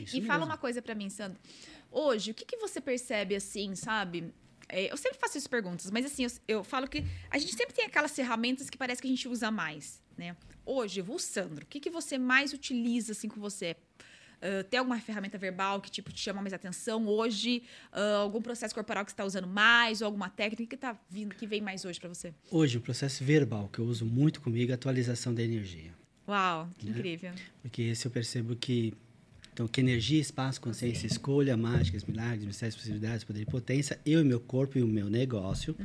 Isso e fala mesmo. uma coisa pra mim, Sandro. Hoje, o que, que você percebe assim, sabe? É, eu sempre faço essas perguntas, mas assim, eu, eu falo que a gente sempre tem aquelas ferramentas que parece que a gente usa mais, né? Hoje, o Sandro, o que, que você mais utiliza assim com você? Ah, tem alguma ferramenta verbal que tipo te chama mais atenção hoje? Ah, algum processo corporal que você está usando mais ou alguma técnica que tá vindo que vem mais hoje pra você? Hoje, o processo verbal que eu uso muito comigo é a atualização da energia. Uau, que Né? incrível. Porque esse eu percebo que então que energia, espaço, consciência, escolha, mágicas, milagres, mistérios, possibilidades, poder e potência, eu e meu corpo e o meu negócio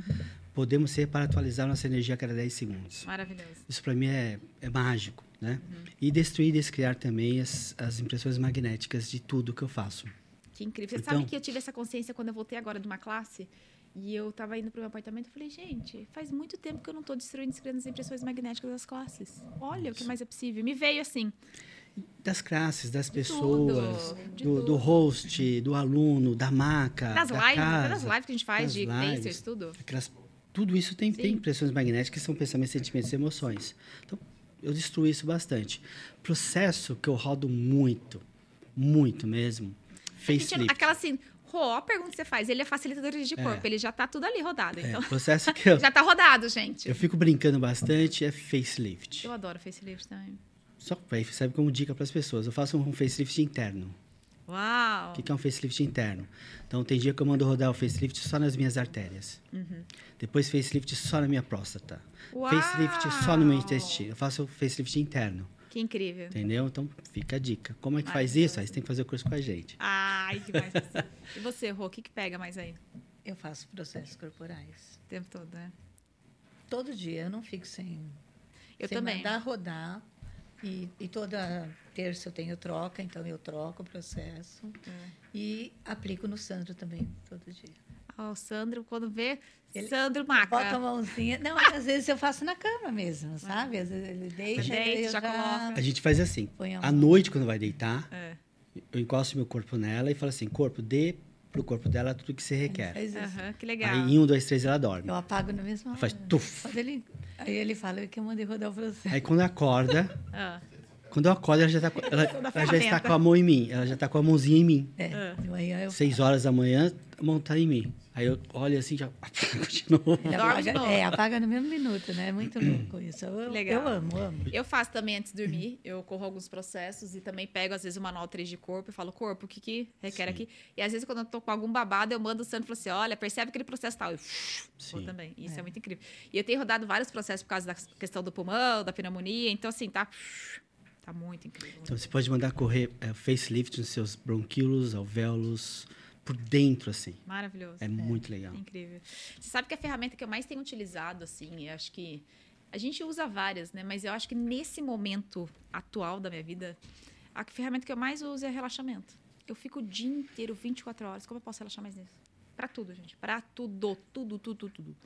podemos ser para atualizar nossa energia a cada 10 segundos. Maravilhoso. Isso para mim é, é mágico, né? E destruir e descriar também as, as impressões magnéticas de tudo que eu faço. Que incrível. Você Então- sabe que eu tive essa consciência quando eu voltei agora de uma classe e eu tava indo pro meu apartamento e falei, gente, faz muito tempo que eu não tô destruindo e descriando as impressões magnéticas das classes. Olha o que mais é possível. Me veio assim. Das classes, das pessoas, do, do host, do aluno, da maca, Das da lives, casa, das lives que a gente faz de lives. Tudo. Aquelas, tudo isso tem, Sim. tem impressões magnéticas que são pensamentos, sentimentos e emoções. Então, eu destruo isso bastante. Processo que eu rodo muito, muito mesmo, gente- facelift. aquela assim, Rô, a pergunta que você faz, ele é facilitador de corpo, ele já tá tudo ali rodado. É, Então, processo que eu, já tá rodado, gente. eu fico brincando bastante é facelift. Eu adoro facelift também. Só que serve como dica para as pessoas. Eu faço um facelift interno. Uau! O que que é um facelift interno? Então, tem dia que eu mando rodar o facelift só nas minhas artérias. Depois, facelift só na minha próstata. Uau! Facelift só no meu intestino. Eu faço o facelift interno. Que incrível. Entendeu? Então, fica a dica. Como é que faz isso? Aí você tem que fazer o curso com a gente. Ai, que mais você. E você, Rô, o que, que pega mais aí? Eu faço processos corporais. O tempo todo, né? Todo dia, eu não fico sem, Eu sem também. mandar rodar. E, e toda terça eu tenho troca, então eu troco o processo. É. E aplico no Sandro também, todo dia. Ah, o Sandro, quando vê, Ele Sandro Maca. Bota a mãozinha. Não, às vezes eu faço na cama mesmo, sabe? Às vezes ele deixa, Deita, e eu já já, coloca. A gente faz assim. À noite, quando vai deitar, É. eu encosto meu corpo nela e falo assim, corpo, dê pro corpo dela tudo que você requer. Faz isso. Aham, que legal. Aí, em um, dois, três, ela dorme. Eu apago na mesma Ela faz hora. tuf. Ele, aí ele fala que eu mandei rodar o processo. Aí, quando acorda, Ah, quando eu acordo, ela já, tá, ela, ela já está com a mão em mim. Ela já está com a mãozinha em mim. É, Ah. de manhã eu Seis horas da manhã, a mão tá em mim. Aí eu olho assim, já de novo. Apaga, novo. é, apaga no mesmo minuto, né? É muito louco isso. Eu, Legal. eu amo, amo. eu faço também antes de dormir, eu corro alguns processos e também pego, às vezes, o manual 3 de corpo e falo, corpo, o que, que requer Sim. aqui? E às vezes, quando eu tô com algum babado, eu mando o Sandro e falo assim: olha, percebe aquele processo tal. Eu vou Sim. também. Isso é. muito incrível. E eu tenho rodado vários processos por causa da questão do pulmão, da pneumonia. Então, assim, tá. Tá muito incrível. Então você pode mandar correr é, facelift nos seus bronquíolos, alvéolos, por dentro, assim. Maravilhoso. É, muito legal. Incrível. Você sabe que a ferramenta que eu mais tenho utilizado, assim, eu acho que. A gente usa várias, né? Mas eu acho que nesse momento atual da minha vida, a ferramenta que eu mais uso é relaxamento. Eu fico o dia inteiro, 24 horas. Como eu posso relaxar mais nisso? Pra tudo, gente. Tudo, tudo, tudo, tudo, tudo.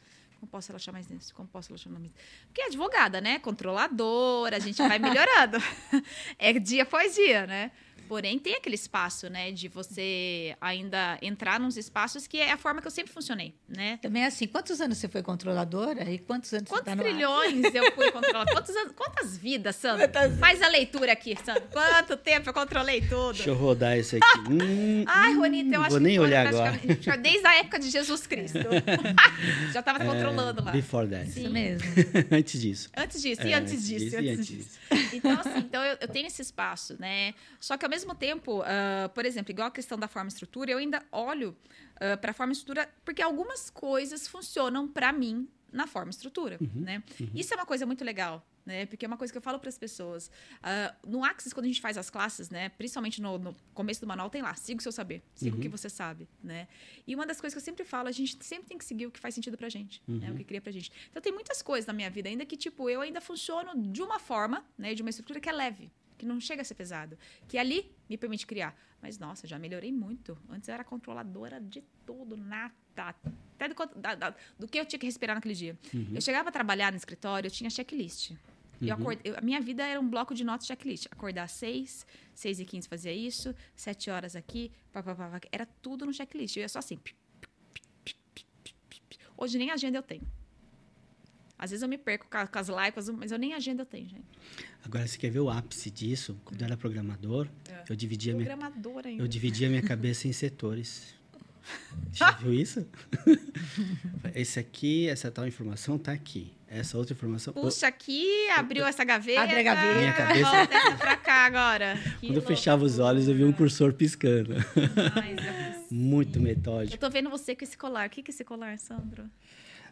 Como posso relaxar mais nisso? Como posso relaxar mais nisso? Porque é advogada, né? Controladora, a gente vai melhorando. é dia após dia, né? Porém, tem aquele espaço, né? De você ainda entrar nos espaços que é a forma que eu sempre funcionei, né? Também é assim, quantos anos você foi controladora e quantos anos Quantos você tá no ar? trilhões eu fui controlar? Quantos anos- quantas vidas, Sandra? Quantas- Faz a leitura aqui, Sandra. Quanto tempo eu controlei tudo? Deixa eu rodar isso aqui. Hum, Ai, Ronita, eu acho vou que nem olhar agora. Desde a época de Jesus Cristo. Já estava controlando lá. Before that. Sim. Isso mesmo. Antes disso. Antes disso, e É, antes disso, e e antes disso. Então, assim, então eu, eu tenho esse espaço, né? Só que ao mesmo tempo, ah, por exemplo, igual a questão da forma e estrutura, eu ainda olho para a forma e estrutura, porque algumas coisas funcionam para mim na forma e estrutura, Uhum, né? Isso é uma coisa muito legal, né? Porque é uma coisa que eu falo para as pessoas. Uh, no Axis, quando a gente faz as classes, né? Principalmente no, no começo do manual, tem lá, siga o seu saber, siga uhum. o que você sabe, né? E uma das coisas que eu sempre falo, a gente sempre tem que seguir o que faz sentido pra gente, uhum. né? O que cria pra gente. Então, tem muitas coisas na minha vida ainda que, tipo, eu ainda funciono de uma forma, né? De uma estrutura que é leve, que não chega a ser pesado. Que ali me permite criar. Mas, nossa, já melhorei muito. Antes eu era controladora de tudo, nada. Até do, da, da, do que eu tinha que respirar naquele dia. Uhum. Eu chegava a trabalhar no escritório, eu tinha checklist. Uhum. Eu acord... eu, a minha vida era um bloco de notas checklist. Acordar às 6, 6 e 15 fazia isso, 7 horas aqui, pá, pá, pá, era tudo no checklist. Eu ia só assim. Hoje nem agenda eu tenho. Às vezes eu me perco com, as lives, mas eu nem agenda eu tenho, gente. Agora, você quer ver o ápice disso? Quando eu era programador, é. eu dividia minha, ainda. eu dividia minha cabeça em setores. Já viu isso? Esse aqui, essa tal informação tá aqui. Essa outra informação. Puxa aqui, abriu essa gaveta. Abre a gaveta. Minha cabeça. Volta essa pra cá agora. Que Quando eu fechava os olhos, eu vi um cursor piscando. Ai, Muito metódico. Eu tô vendo você com esse colar. O que é esse colar, Sandro?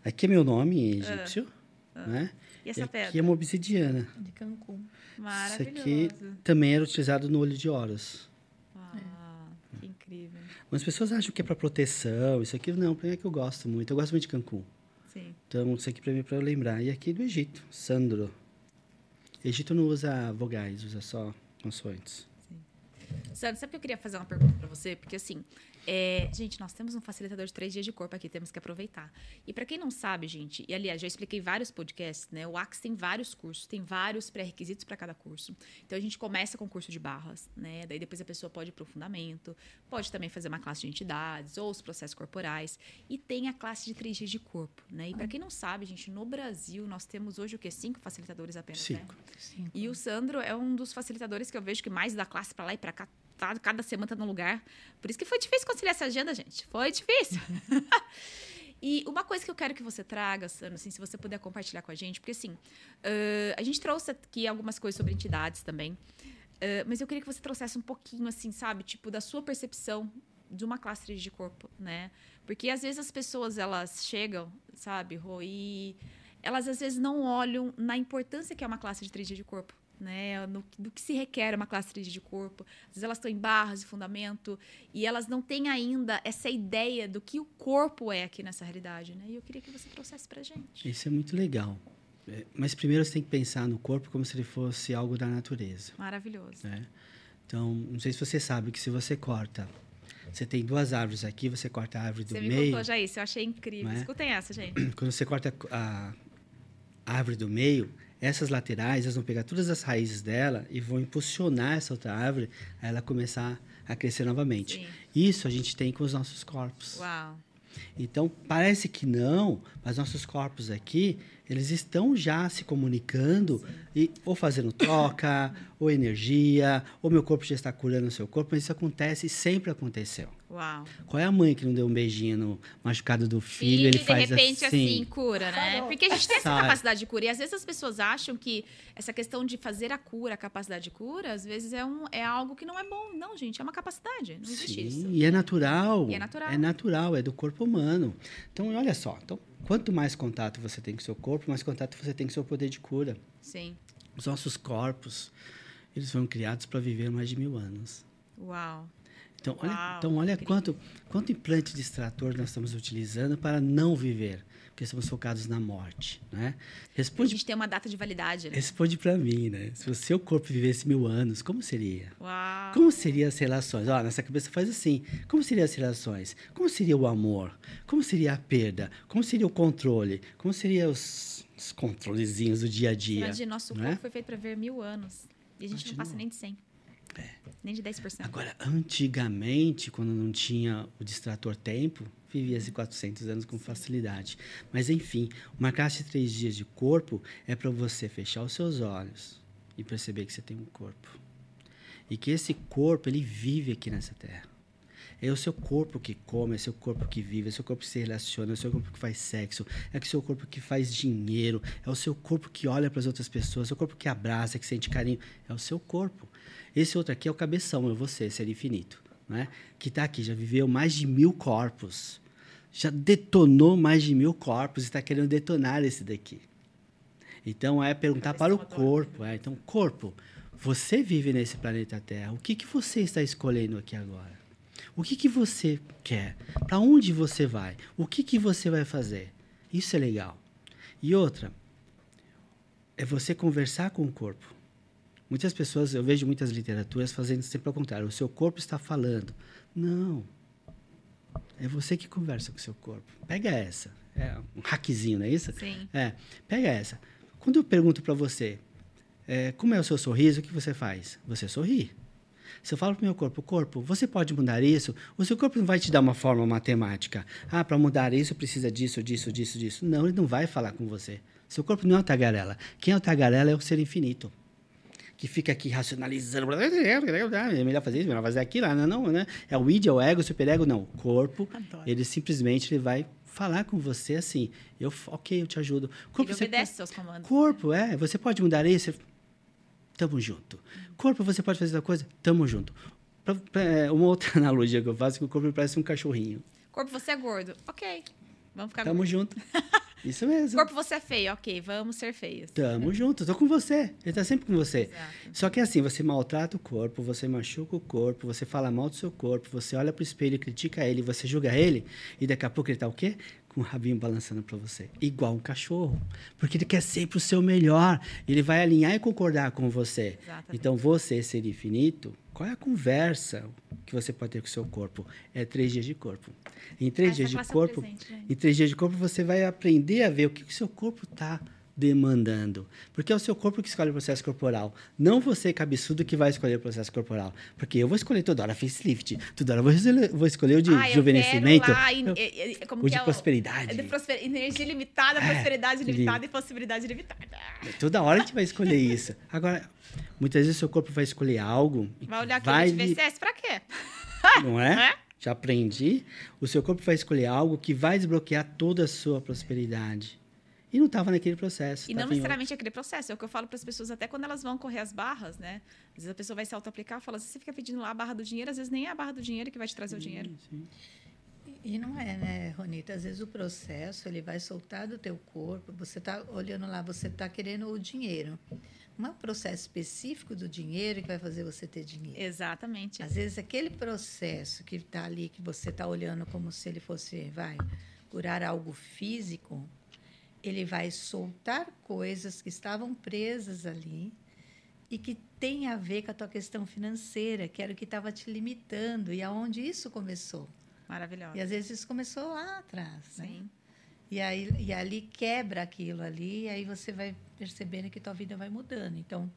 Aqui é meu nome egípcio. Uh, uh. Né? E essa e pedra? Aqui é uma obsidiana. De Cancún. Maravilhoso. Isso aqui também era utilizado no olho de Horus. Incrível. As pessoas acham que é para proteção, isso aqui não, para mim é que eu gosto muito. Eu gosto muito de Cancún. Sim. Então, isso aqui para mim é para eu lembrar. E aqui do Egito, Sandro. Egito não usa vogais, usa só consoantes. Sim. Sandro, sabe que eu queria fazer uma pergunta para você? Porque assim, é, gente, nós temos um facilitador de três dias de corpo aqui, temos que aproveitar. E para quem não sabe, gente, e aliás, já expliquei vários podcasts, né? O Axe tem vários cursos, tem vários pré-requisitos para cada curso. Então a gente começa com o curso de barras, né? Daí depois a pessoa pode ir para o fundamento, pode também fazer uma classe de entidades ou os processos corporais. E tem a classe de três dias de corpo, né? E para quem não sabe, gente, no Brasil nós temos hoje o quê? Cinco facilitadores apenas, Cinco. né? Cinco. E o Sandro é um dos facilitadores que eu vejo que mais dá classe para lá e para cá tá, cada semana tá num lugar. Por isso que foi difícil conciliar essa agenda, gente. Foi difícil. e uma coisa que eu quero que você traga, Sano, assim, se você puder compartilhar com a gente, porque assim, uh, a gente trouxe aqui algumas coisas sobre entidades também. Uh, mas eu queria que você trouxesse um pouquinho, assim, sabe, tipo, da sua percepção de uma classe de corpo, né? Porque às vezes as pessoas elas chegam, sabe, Rô, e elas às vezes não olham na importância que é uma classe de 3D de corpo né? No, do que se requer uma classe 3 de corpo. Às vezes elas estão em barras de fundamento e elas não têm ainda essa ideia do que o corpo é aqui nessa realidade, né? E eu queria que você trouxesse para gente. Isso é muito legal. É, mas primeiro você tem que pensar no corpo como se ele fosse algo da natureza. Maravilhoso. Né? Então, não sei se você sabe que se você corta você tem duas árvores aqui, você corta a árvore do meio. Você me contou já isso, eu achei incrível. É? Escutem essa, gente. Quando você corta a árvore do meio, essas laterais elas vão pegar todas as raízes dela e vão impulsionar essa outra árvore a ela começar a crescer novamente. Sim. Isso a gente tem com os nossos corpos. Uau. Então, parece que não, mas nossos corpos aqui, eles estão já se comunicando Sim. e ou fazendo troca, ou energia, ou meu corpo já está curando o seu corpo, mas isso acontece e sempre aconteceu. Uau. Qual é a mãe que não deu um beijinho no machucado do filho? E ele de faz repente assim, assim cura, né? Porque a gente tem essa capacidade de cura. E às vezes as pessoas acham que essa questão de fazer a cura, a capacidade de cura, às vezes é, um, é algo que não é bom. Não, gente, é uma capacidade. Não existe Sim, isso. E é natural. E é natural. É natural, é do corpo humano. Então, olha só. Então, quanto mais contato você tem com o seu corpo, mais contato você tem com o seu poder de cura. Sim. Os nossos corpos, eles foram criados para viver mais de mil anos. Uau. Então, olha, Uau, então, olha quanto, quanto implante de extrator nós estamos utilizando para não viver, porque estamos focados na morte, né? Responde, a gente tem uma data de validade, né? Responde para mim, né? Se o seu corpo vivesse mil anos, como seria? Uau. Como seriam as relações? Ó, nessa cabeça faz assim. Como seriam as relações? Como seria o amor? Como seria a perda? Como seria o controle? Como seriam os, os controlezinhos do dia a dia? Imagina, nosso corpo é? foi feito para ver mil anos. E a gente não passa nem de 100. É. Nem de 10%. Agora, antigamente, quando não tinha o distrator tempo, vivia-se 400 anos com facilidade. Mas, enfim, uma caixa de três dias de corpo é para você fechar os seus olhos e perceber que você tem um corpo. E que esse corpo, ele vive aqui nessa terra. É o seu corpo que come, é o seu corpo que vive, é o seu corpo que se relaciona, é o seu corpo que faz sexo, é o seu corpo que faz dinheiro, é o seu corpo que olha para as outras pessoas, é o seu corpo que abraça, que sente carinho. É o seu corpo. Esse outro aqui é o cabeção, é você, ser infinito, né? que está aqui, já viveu mais de mil corpos, já detonou mais de mil corpos e está querendo detonar esse daqui. Então é perguntar para o corpo. É. Então, corpo, você vive nesse planeta Terra. O que, que você está escolhendo aqui agora? O que, que você quer? Para onde você vai? O que, que você vai fazer? Isso é legal. E outra, é você conversar com o corpo. Muitas pessoas, eu vejo muitas literaturas fazendo sempre ao contrário. O seu corpo está falando. Não. É você que conversa com o seu corpo. Pega essa. É um hackzinho, não é isso? Sim. É, pega essa. Quando eu pergunto para você, é, como é o seu sorriso, o que você faz? Você sorri. Se eu falo para o meu corpo, corpo, você pode mudar isso? O seu corpo não vai te dar uma forma matemática. Ah, para mudar isso precisa disso, disso, disso, disso. Não, ele não vai falar com você. Seu corpo não é uma tagarela. Quem é o tagarela é o ser infinito. Que fica aqui racionalizando. É melhor fazer isso, melhor fazer aquilo. Não, não, né? É o id, é o ego, o superego. Não. O corpo, Adoro. ele simplesmente ele vai falar com você assim. Eu, ok, eu te ajudo. Corpo, Ele você obedece seus comandos. Corpo, é. Você pode mudar isso? Tamo junto. Corpo, você pode fazer outra coisa? Tamo junto. Pra- pra- é, uma outra analogia que eu faço é que o corpo parece um cachorrinho. Corpo, você é gordo. Ok. Vamos ficar Tamo gordo. junto. Isso mesmo. Corpo, você é feio. Ok, vamos ser feios. Tamo junto. Tô com você. Ele tá sempre com você. Exato. Só que assim, você maltrata o corpo, você machuca o corpo, você fala mal do seu corpo, você olha pro espelho e critica ele, você julga ele, e daqui a pouco ele tá o quê? Com o rabinho balançando pra você. Igual um cachorro. Porque ele quer sempre o seu melhor. Ele vai alinhar e concordar com você. Exatamente. Então, você, ser infinito, qual é a conversa que você pode ter com o seu corpo? É três dias de corpo. Em três Essa dias de corpo, presente, gente. em três dias de corpo, você vai aprender a ver o que o seu corpo está demandando. Porque é o seu corpo que escolhe o processo corporal. Não você, cabeçudo, que vai escolher o processo corporal. Porque eu vou escolher toda hora facelift. Toda hora eu vou escolher, o de Ah, lá, eu- o de é prosperidade. É de prosper- Energia limitada, É, prosperidade de- limitada e possibilidade limitada. Toda hora a gente vai escolher isso. Agora, muitas vezes o seu corpo vai escolher algo. Vai olhar aqui vai lhe- VCS pra quê? Não é? É? Já aprendi. O seu corpo vai escolher algo que vai desbloquear toda a sua prosperidade. E não estava naquele processo. E não necessariamente aquele processo. É o que eu falo para as pessoas até quando elas vão correr as barras, né? Às vezes a pessoa vai se auto-aplicar, fala, você fica pedindo lá a barra do dinheiro, às vezes nem é a barra do dinheiro que vai te trazer o dinheiro. Sim. E não é, né, Ronita? Às vezes o processo ele vai soltar do teu corpo. Você está olhando lá, você está querendo o dinheiro. Não é um processo específico do dinheiro que vai fazer você ter dinheiro. Exatamente. Às vezes aquele processo que está ali, que você está olhando como se ele fosse, vai, curar algo físico, ele vai soltar coisas que estavam presas ali e que tem a ver com a tua questão financeira, que era o que estava te limitando e aonde isso começou. Maravilhosa. E às vezes isso começou lá atrás, né? Sim. E aí e ali quebra aquilo ali, e aí você vai percebendo que tua vida vai mudando. Então,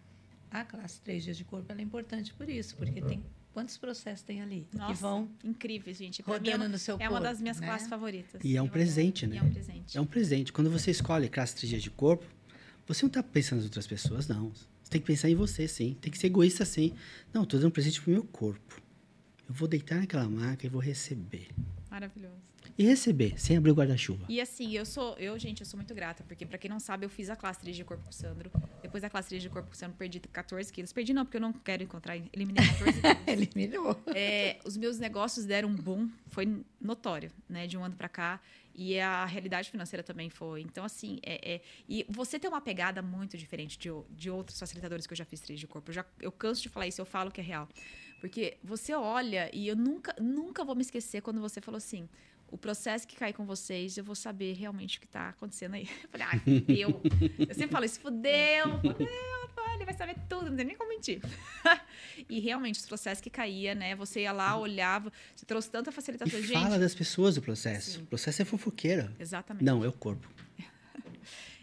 a classe 3 dias de corpo ela é importante por isso, porque tem quantos processos tem ali Nossa, que vão incrível, gente. Pra é rodando uma, no seu é corpo. uma das minhas né? classes favoritas. E é um presente, né? E é um presente. É um presente. Quando você escolhe classe de corpo, você não está pensando nas outras pessoas, não. Você tem que pensar em você, sim. Tem que ser egoísta, sim. Não, estou dando um presente pro meu corpo. Eu vou deitar naquela maca e vou receber. Maravilhoso. E receber, sem abrir o guarda-chuva. E assim, eu sou, eu, gente, eu sou muito grata, porque pra quem não sabe, eu fiz a classe 3 de corpo com o Sandro. Depois da classe 3 de corpo com o Sandro, perdi 14 quilos. Perdi não, porque eu não quero encontrar, eliminei 14 quilos. eliminou. É, os meus negócios deram um boom, foi notório, né? De um ano pra cá. E a realidade financeira também foi. Então, assim, é, é- e você tem uma pegada muito diferente de, de outros facilitadores que eu já fiz três de corpo. Eu, já, eu canso de falar isso, eu falo que é real. Porque você olha, e eu nunca, nunca vou me esquecer quando você falou assim: o processo que cai com vocês, eu vou saber realmente o que está acontecendo aí. Eu falei, ah, fudeu. Eu sempre falo isso, fudeu, fudeu, ele vai saber tudo, não tem nem como mentir. e realmente, os processos que caía, né? Você ia lá, olhava, você trouxe tanta E facilitação. Gente, fala das pessoas do processo. Sim. O processo é fofoqueira. exatamente. Não, é o corpo.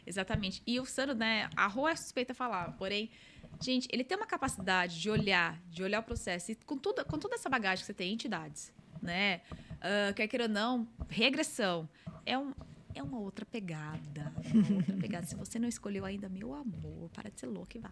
Exatamente. E o Sandro, né? A Rô é suspeita a falar, porém, gente, ele tem uma capacidade de olhar, de olhar o processo e com, tudo, com toda essa bagagem que você tem, entidades, né? Ah, quer queira ou não, regressão. É, um, é uma outra pegada. é Uma outra pegada. Se você não escolheu ainda, meu amor, para de ser louco e vai.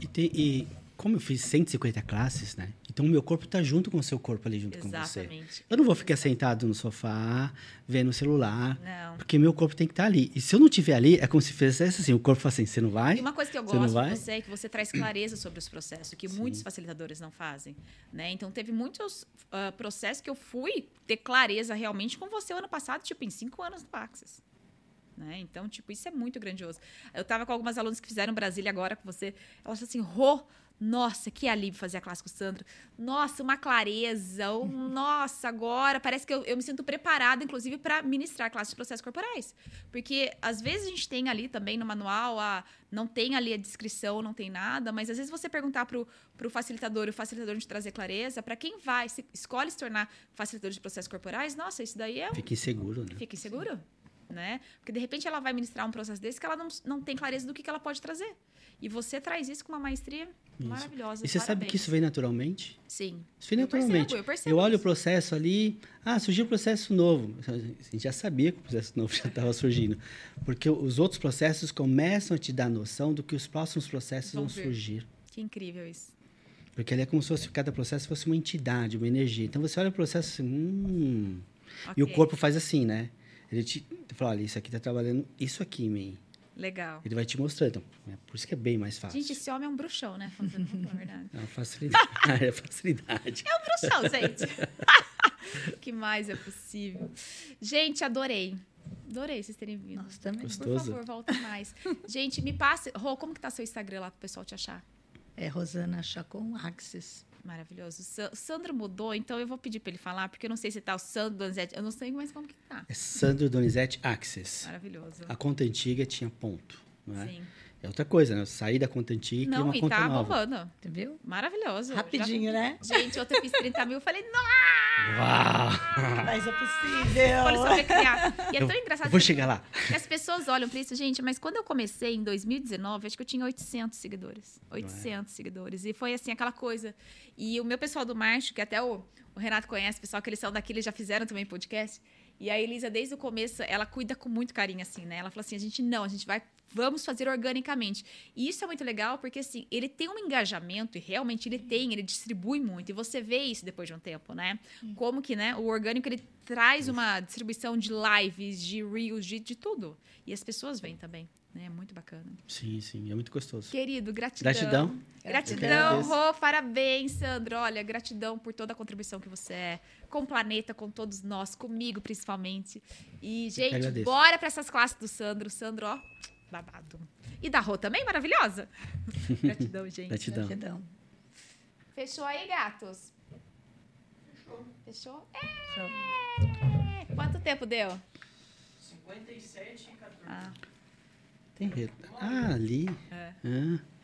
E, tem- e como eu fiz 150 classes, né? Então o meu corpo tá junto com o seu corpo ali junto com você. Exatamente. Eu não vou ficar sentado no sofá, vendo o celular, Não. porque meu corpo tem que estar ali. E se eu não estiver ali, é como se fizesse assim, o corpo fala assim, você não vai? E uma coisa que eu gosto de você é que você traz clareza sobre os processos, que muitos facilitadores não fazem. Né? Então, teve muitos ah, processos que eu fui ter clareza realmente com você o ano passado, tipo, em cinco anos no Axis. Né? Então, tipo, isso é muito grandioso. Eu tava com algumas alunas que fizeram Brasília agora com você. Elas assim, Rô, nossa, que alívio fazer a classe com o Sandro. Nossa, uma clareza. Um, nossa, agora parece que eu, eu me sinto preparada, inclusive, para ministrar classes de processos corporais. Porque às vezes a gente tem ali também no manual, a, não tem ali a descrição, não tem nada, mas às vezes você perguntar para o facilitador, o facilitador de trazer clareza, para quem vai, se escolhe se tornar facilitador de processos corporais, nossa, isso daí é. Fica inseguro, né? Fica inseguro. Né? Porque de repente ela vai ministrar um processo desse que ela não, não tem clareza do que, que ela pode trazer. E você traz isso com uma maestria isso. maravilhosa. E você Parabéns. sabe que isso vem naturalmente? Sim. Isso vem naturalmente. Eu, percebo, eu, percebo eu olho isso. o processo ali, ah, surgiu um processo novo. A gente já sabia que o processo novo já estava surgindo. Porque os outros processos começam a te dar noção do que os próximos processos vão, vão surgir. Que incrível isso. Porque ali é como se fosse, cada processo fosse uma entidade, uma energia. Então você olha o processo assim, hum. Okay. E o corpo faz assim, né? Ele te fala, olha, isso aqui está trabalhando isso aqui em mim. Legal. Ele vai te mostrando. Então, é por isso que é bem mais fácil. Gente, esse homem é um bruxão, né? Falando a verdade. É uma facilidade. é facilidade. É um bruxão, gente. que mais é possível? Gente, adorei. Adorei vocês terem vindo. Nossa, também. Gostoso. Por favor, voltem mais. Gente, me passe. Rô, como que tá seu Instagram lá pro pessoal te achar? É Rosana Chacon Axis. Maravilhoso. O Sandro mudou, então eu vou pedir para ele falar, porque eu não sei se tá o Sandro Donizete. Eu não sei mais como que tá. É Sandro Donizete Access. Maravilhoso. A conta antiga tinha ponto, não é? Sim. É outra coisa, né? Eu saí da conta antiga e Não, uma e conta tá nova. bombando. Viu? Maravilhoso. Rapidinho, Já- né? Gente, ontem eu fiz 30 mil, eu falei, nossa, Uau! Mas é possível. criar. E é Eu- tão engraçado Eu vou que- chegar lá. que as pessoas olham pra isso, gente, mas quando eu comecei em 2019, acho que eu tinha 800 seguidores. 800 seguidores. E foi assim, aquela coisa. E o meu pessoal do marketing, que até o, o Renato conhece, pessoal que eles são daqui, eles já fizeram também podcast. E a Elisa, desde o começo, ela cuida com muito carinho, assim, né? Ela fala assim: a gente não, a gente vai, vamos fazer organicamente. E isso é muito legal, porque assim, ele tem um engajamento, e realmente ele tem, ele distribui muito. E você vê isso depois de um tempo, né? Como que, né? O orgânico, ele traz uma distribuição de lives, de reels, de, de tudo. E as pessoas vêm também, né? É muito bacana. Sim, sim, é muito gostoso. Querido, gratidão. Gratidão. Gratidão. Rô, parabéns, Sandro. Olha, gratidão por toda a contribuição que você é com o planeta, com todos nós, comigo principalmente. E, gente, bora para essas classes do Sandro. Sandro, ó, babado. E da Rô também, maravilhosa. gratidão, gente. Gratidão. Gratidão. Fechou aí, gatos? Fechou? Show. É. Quanto tempo deu? 57 e 14. Ah, Tem re- Ah, ali. É. Ah,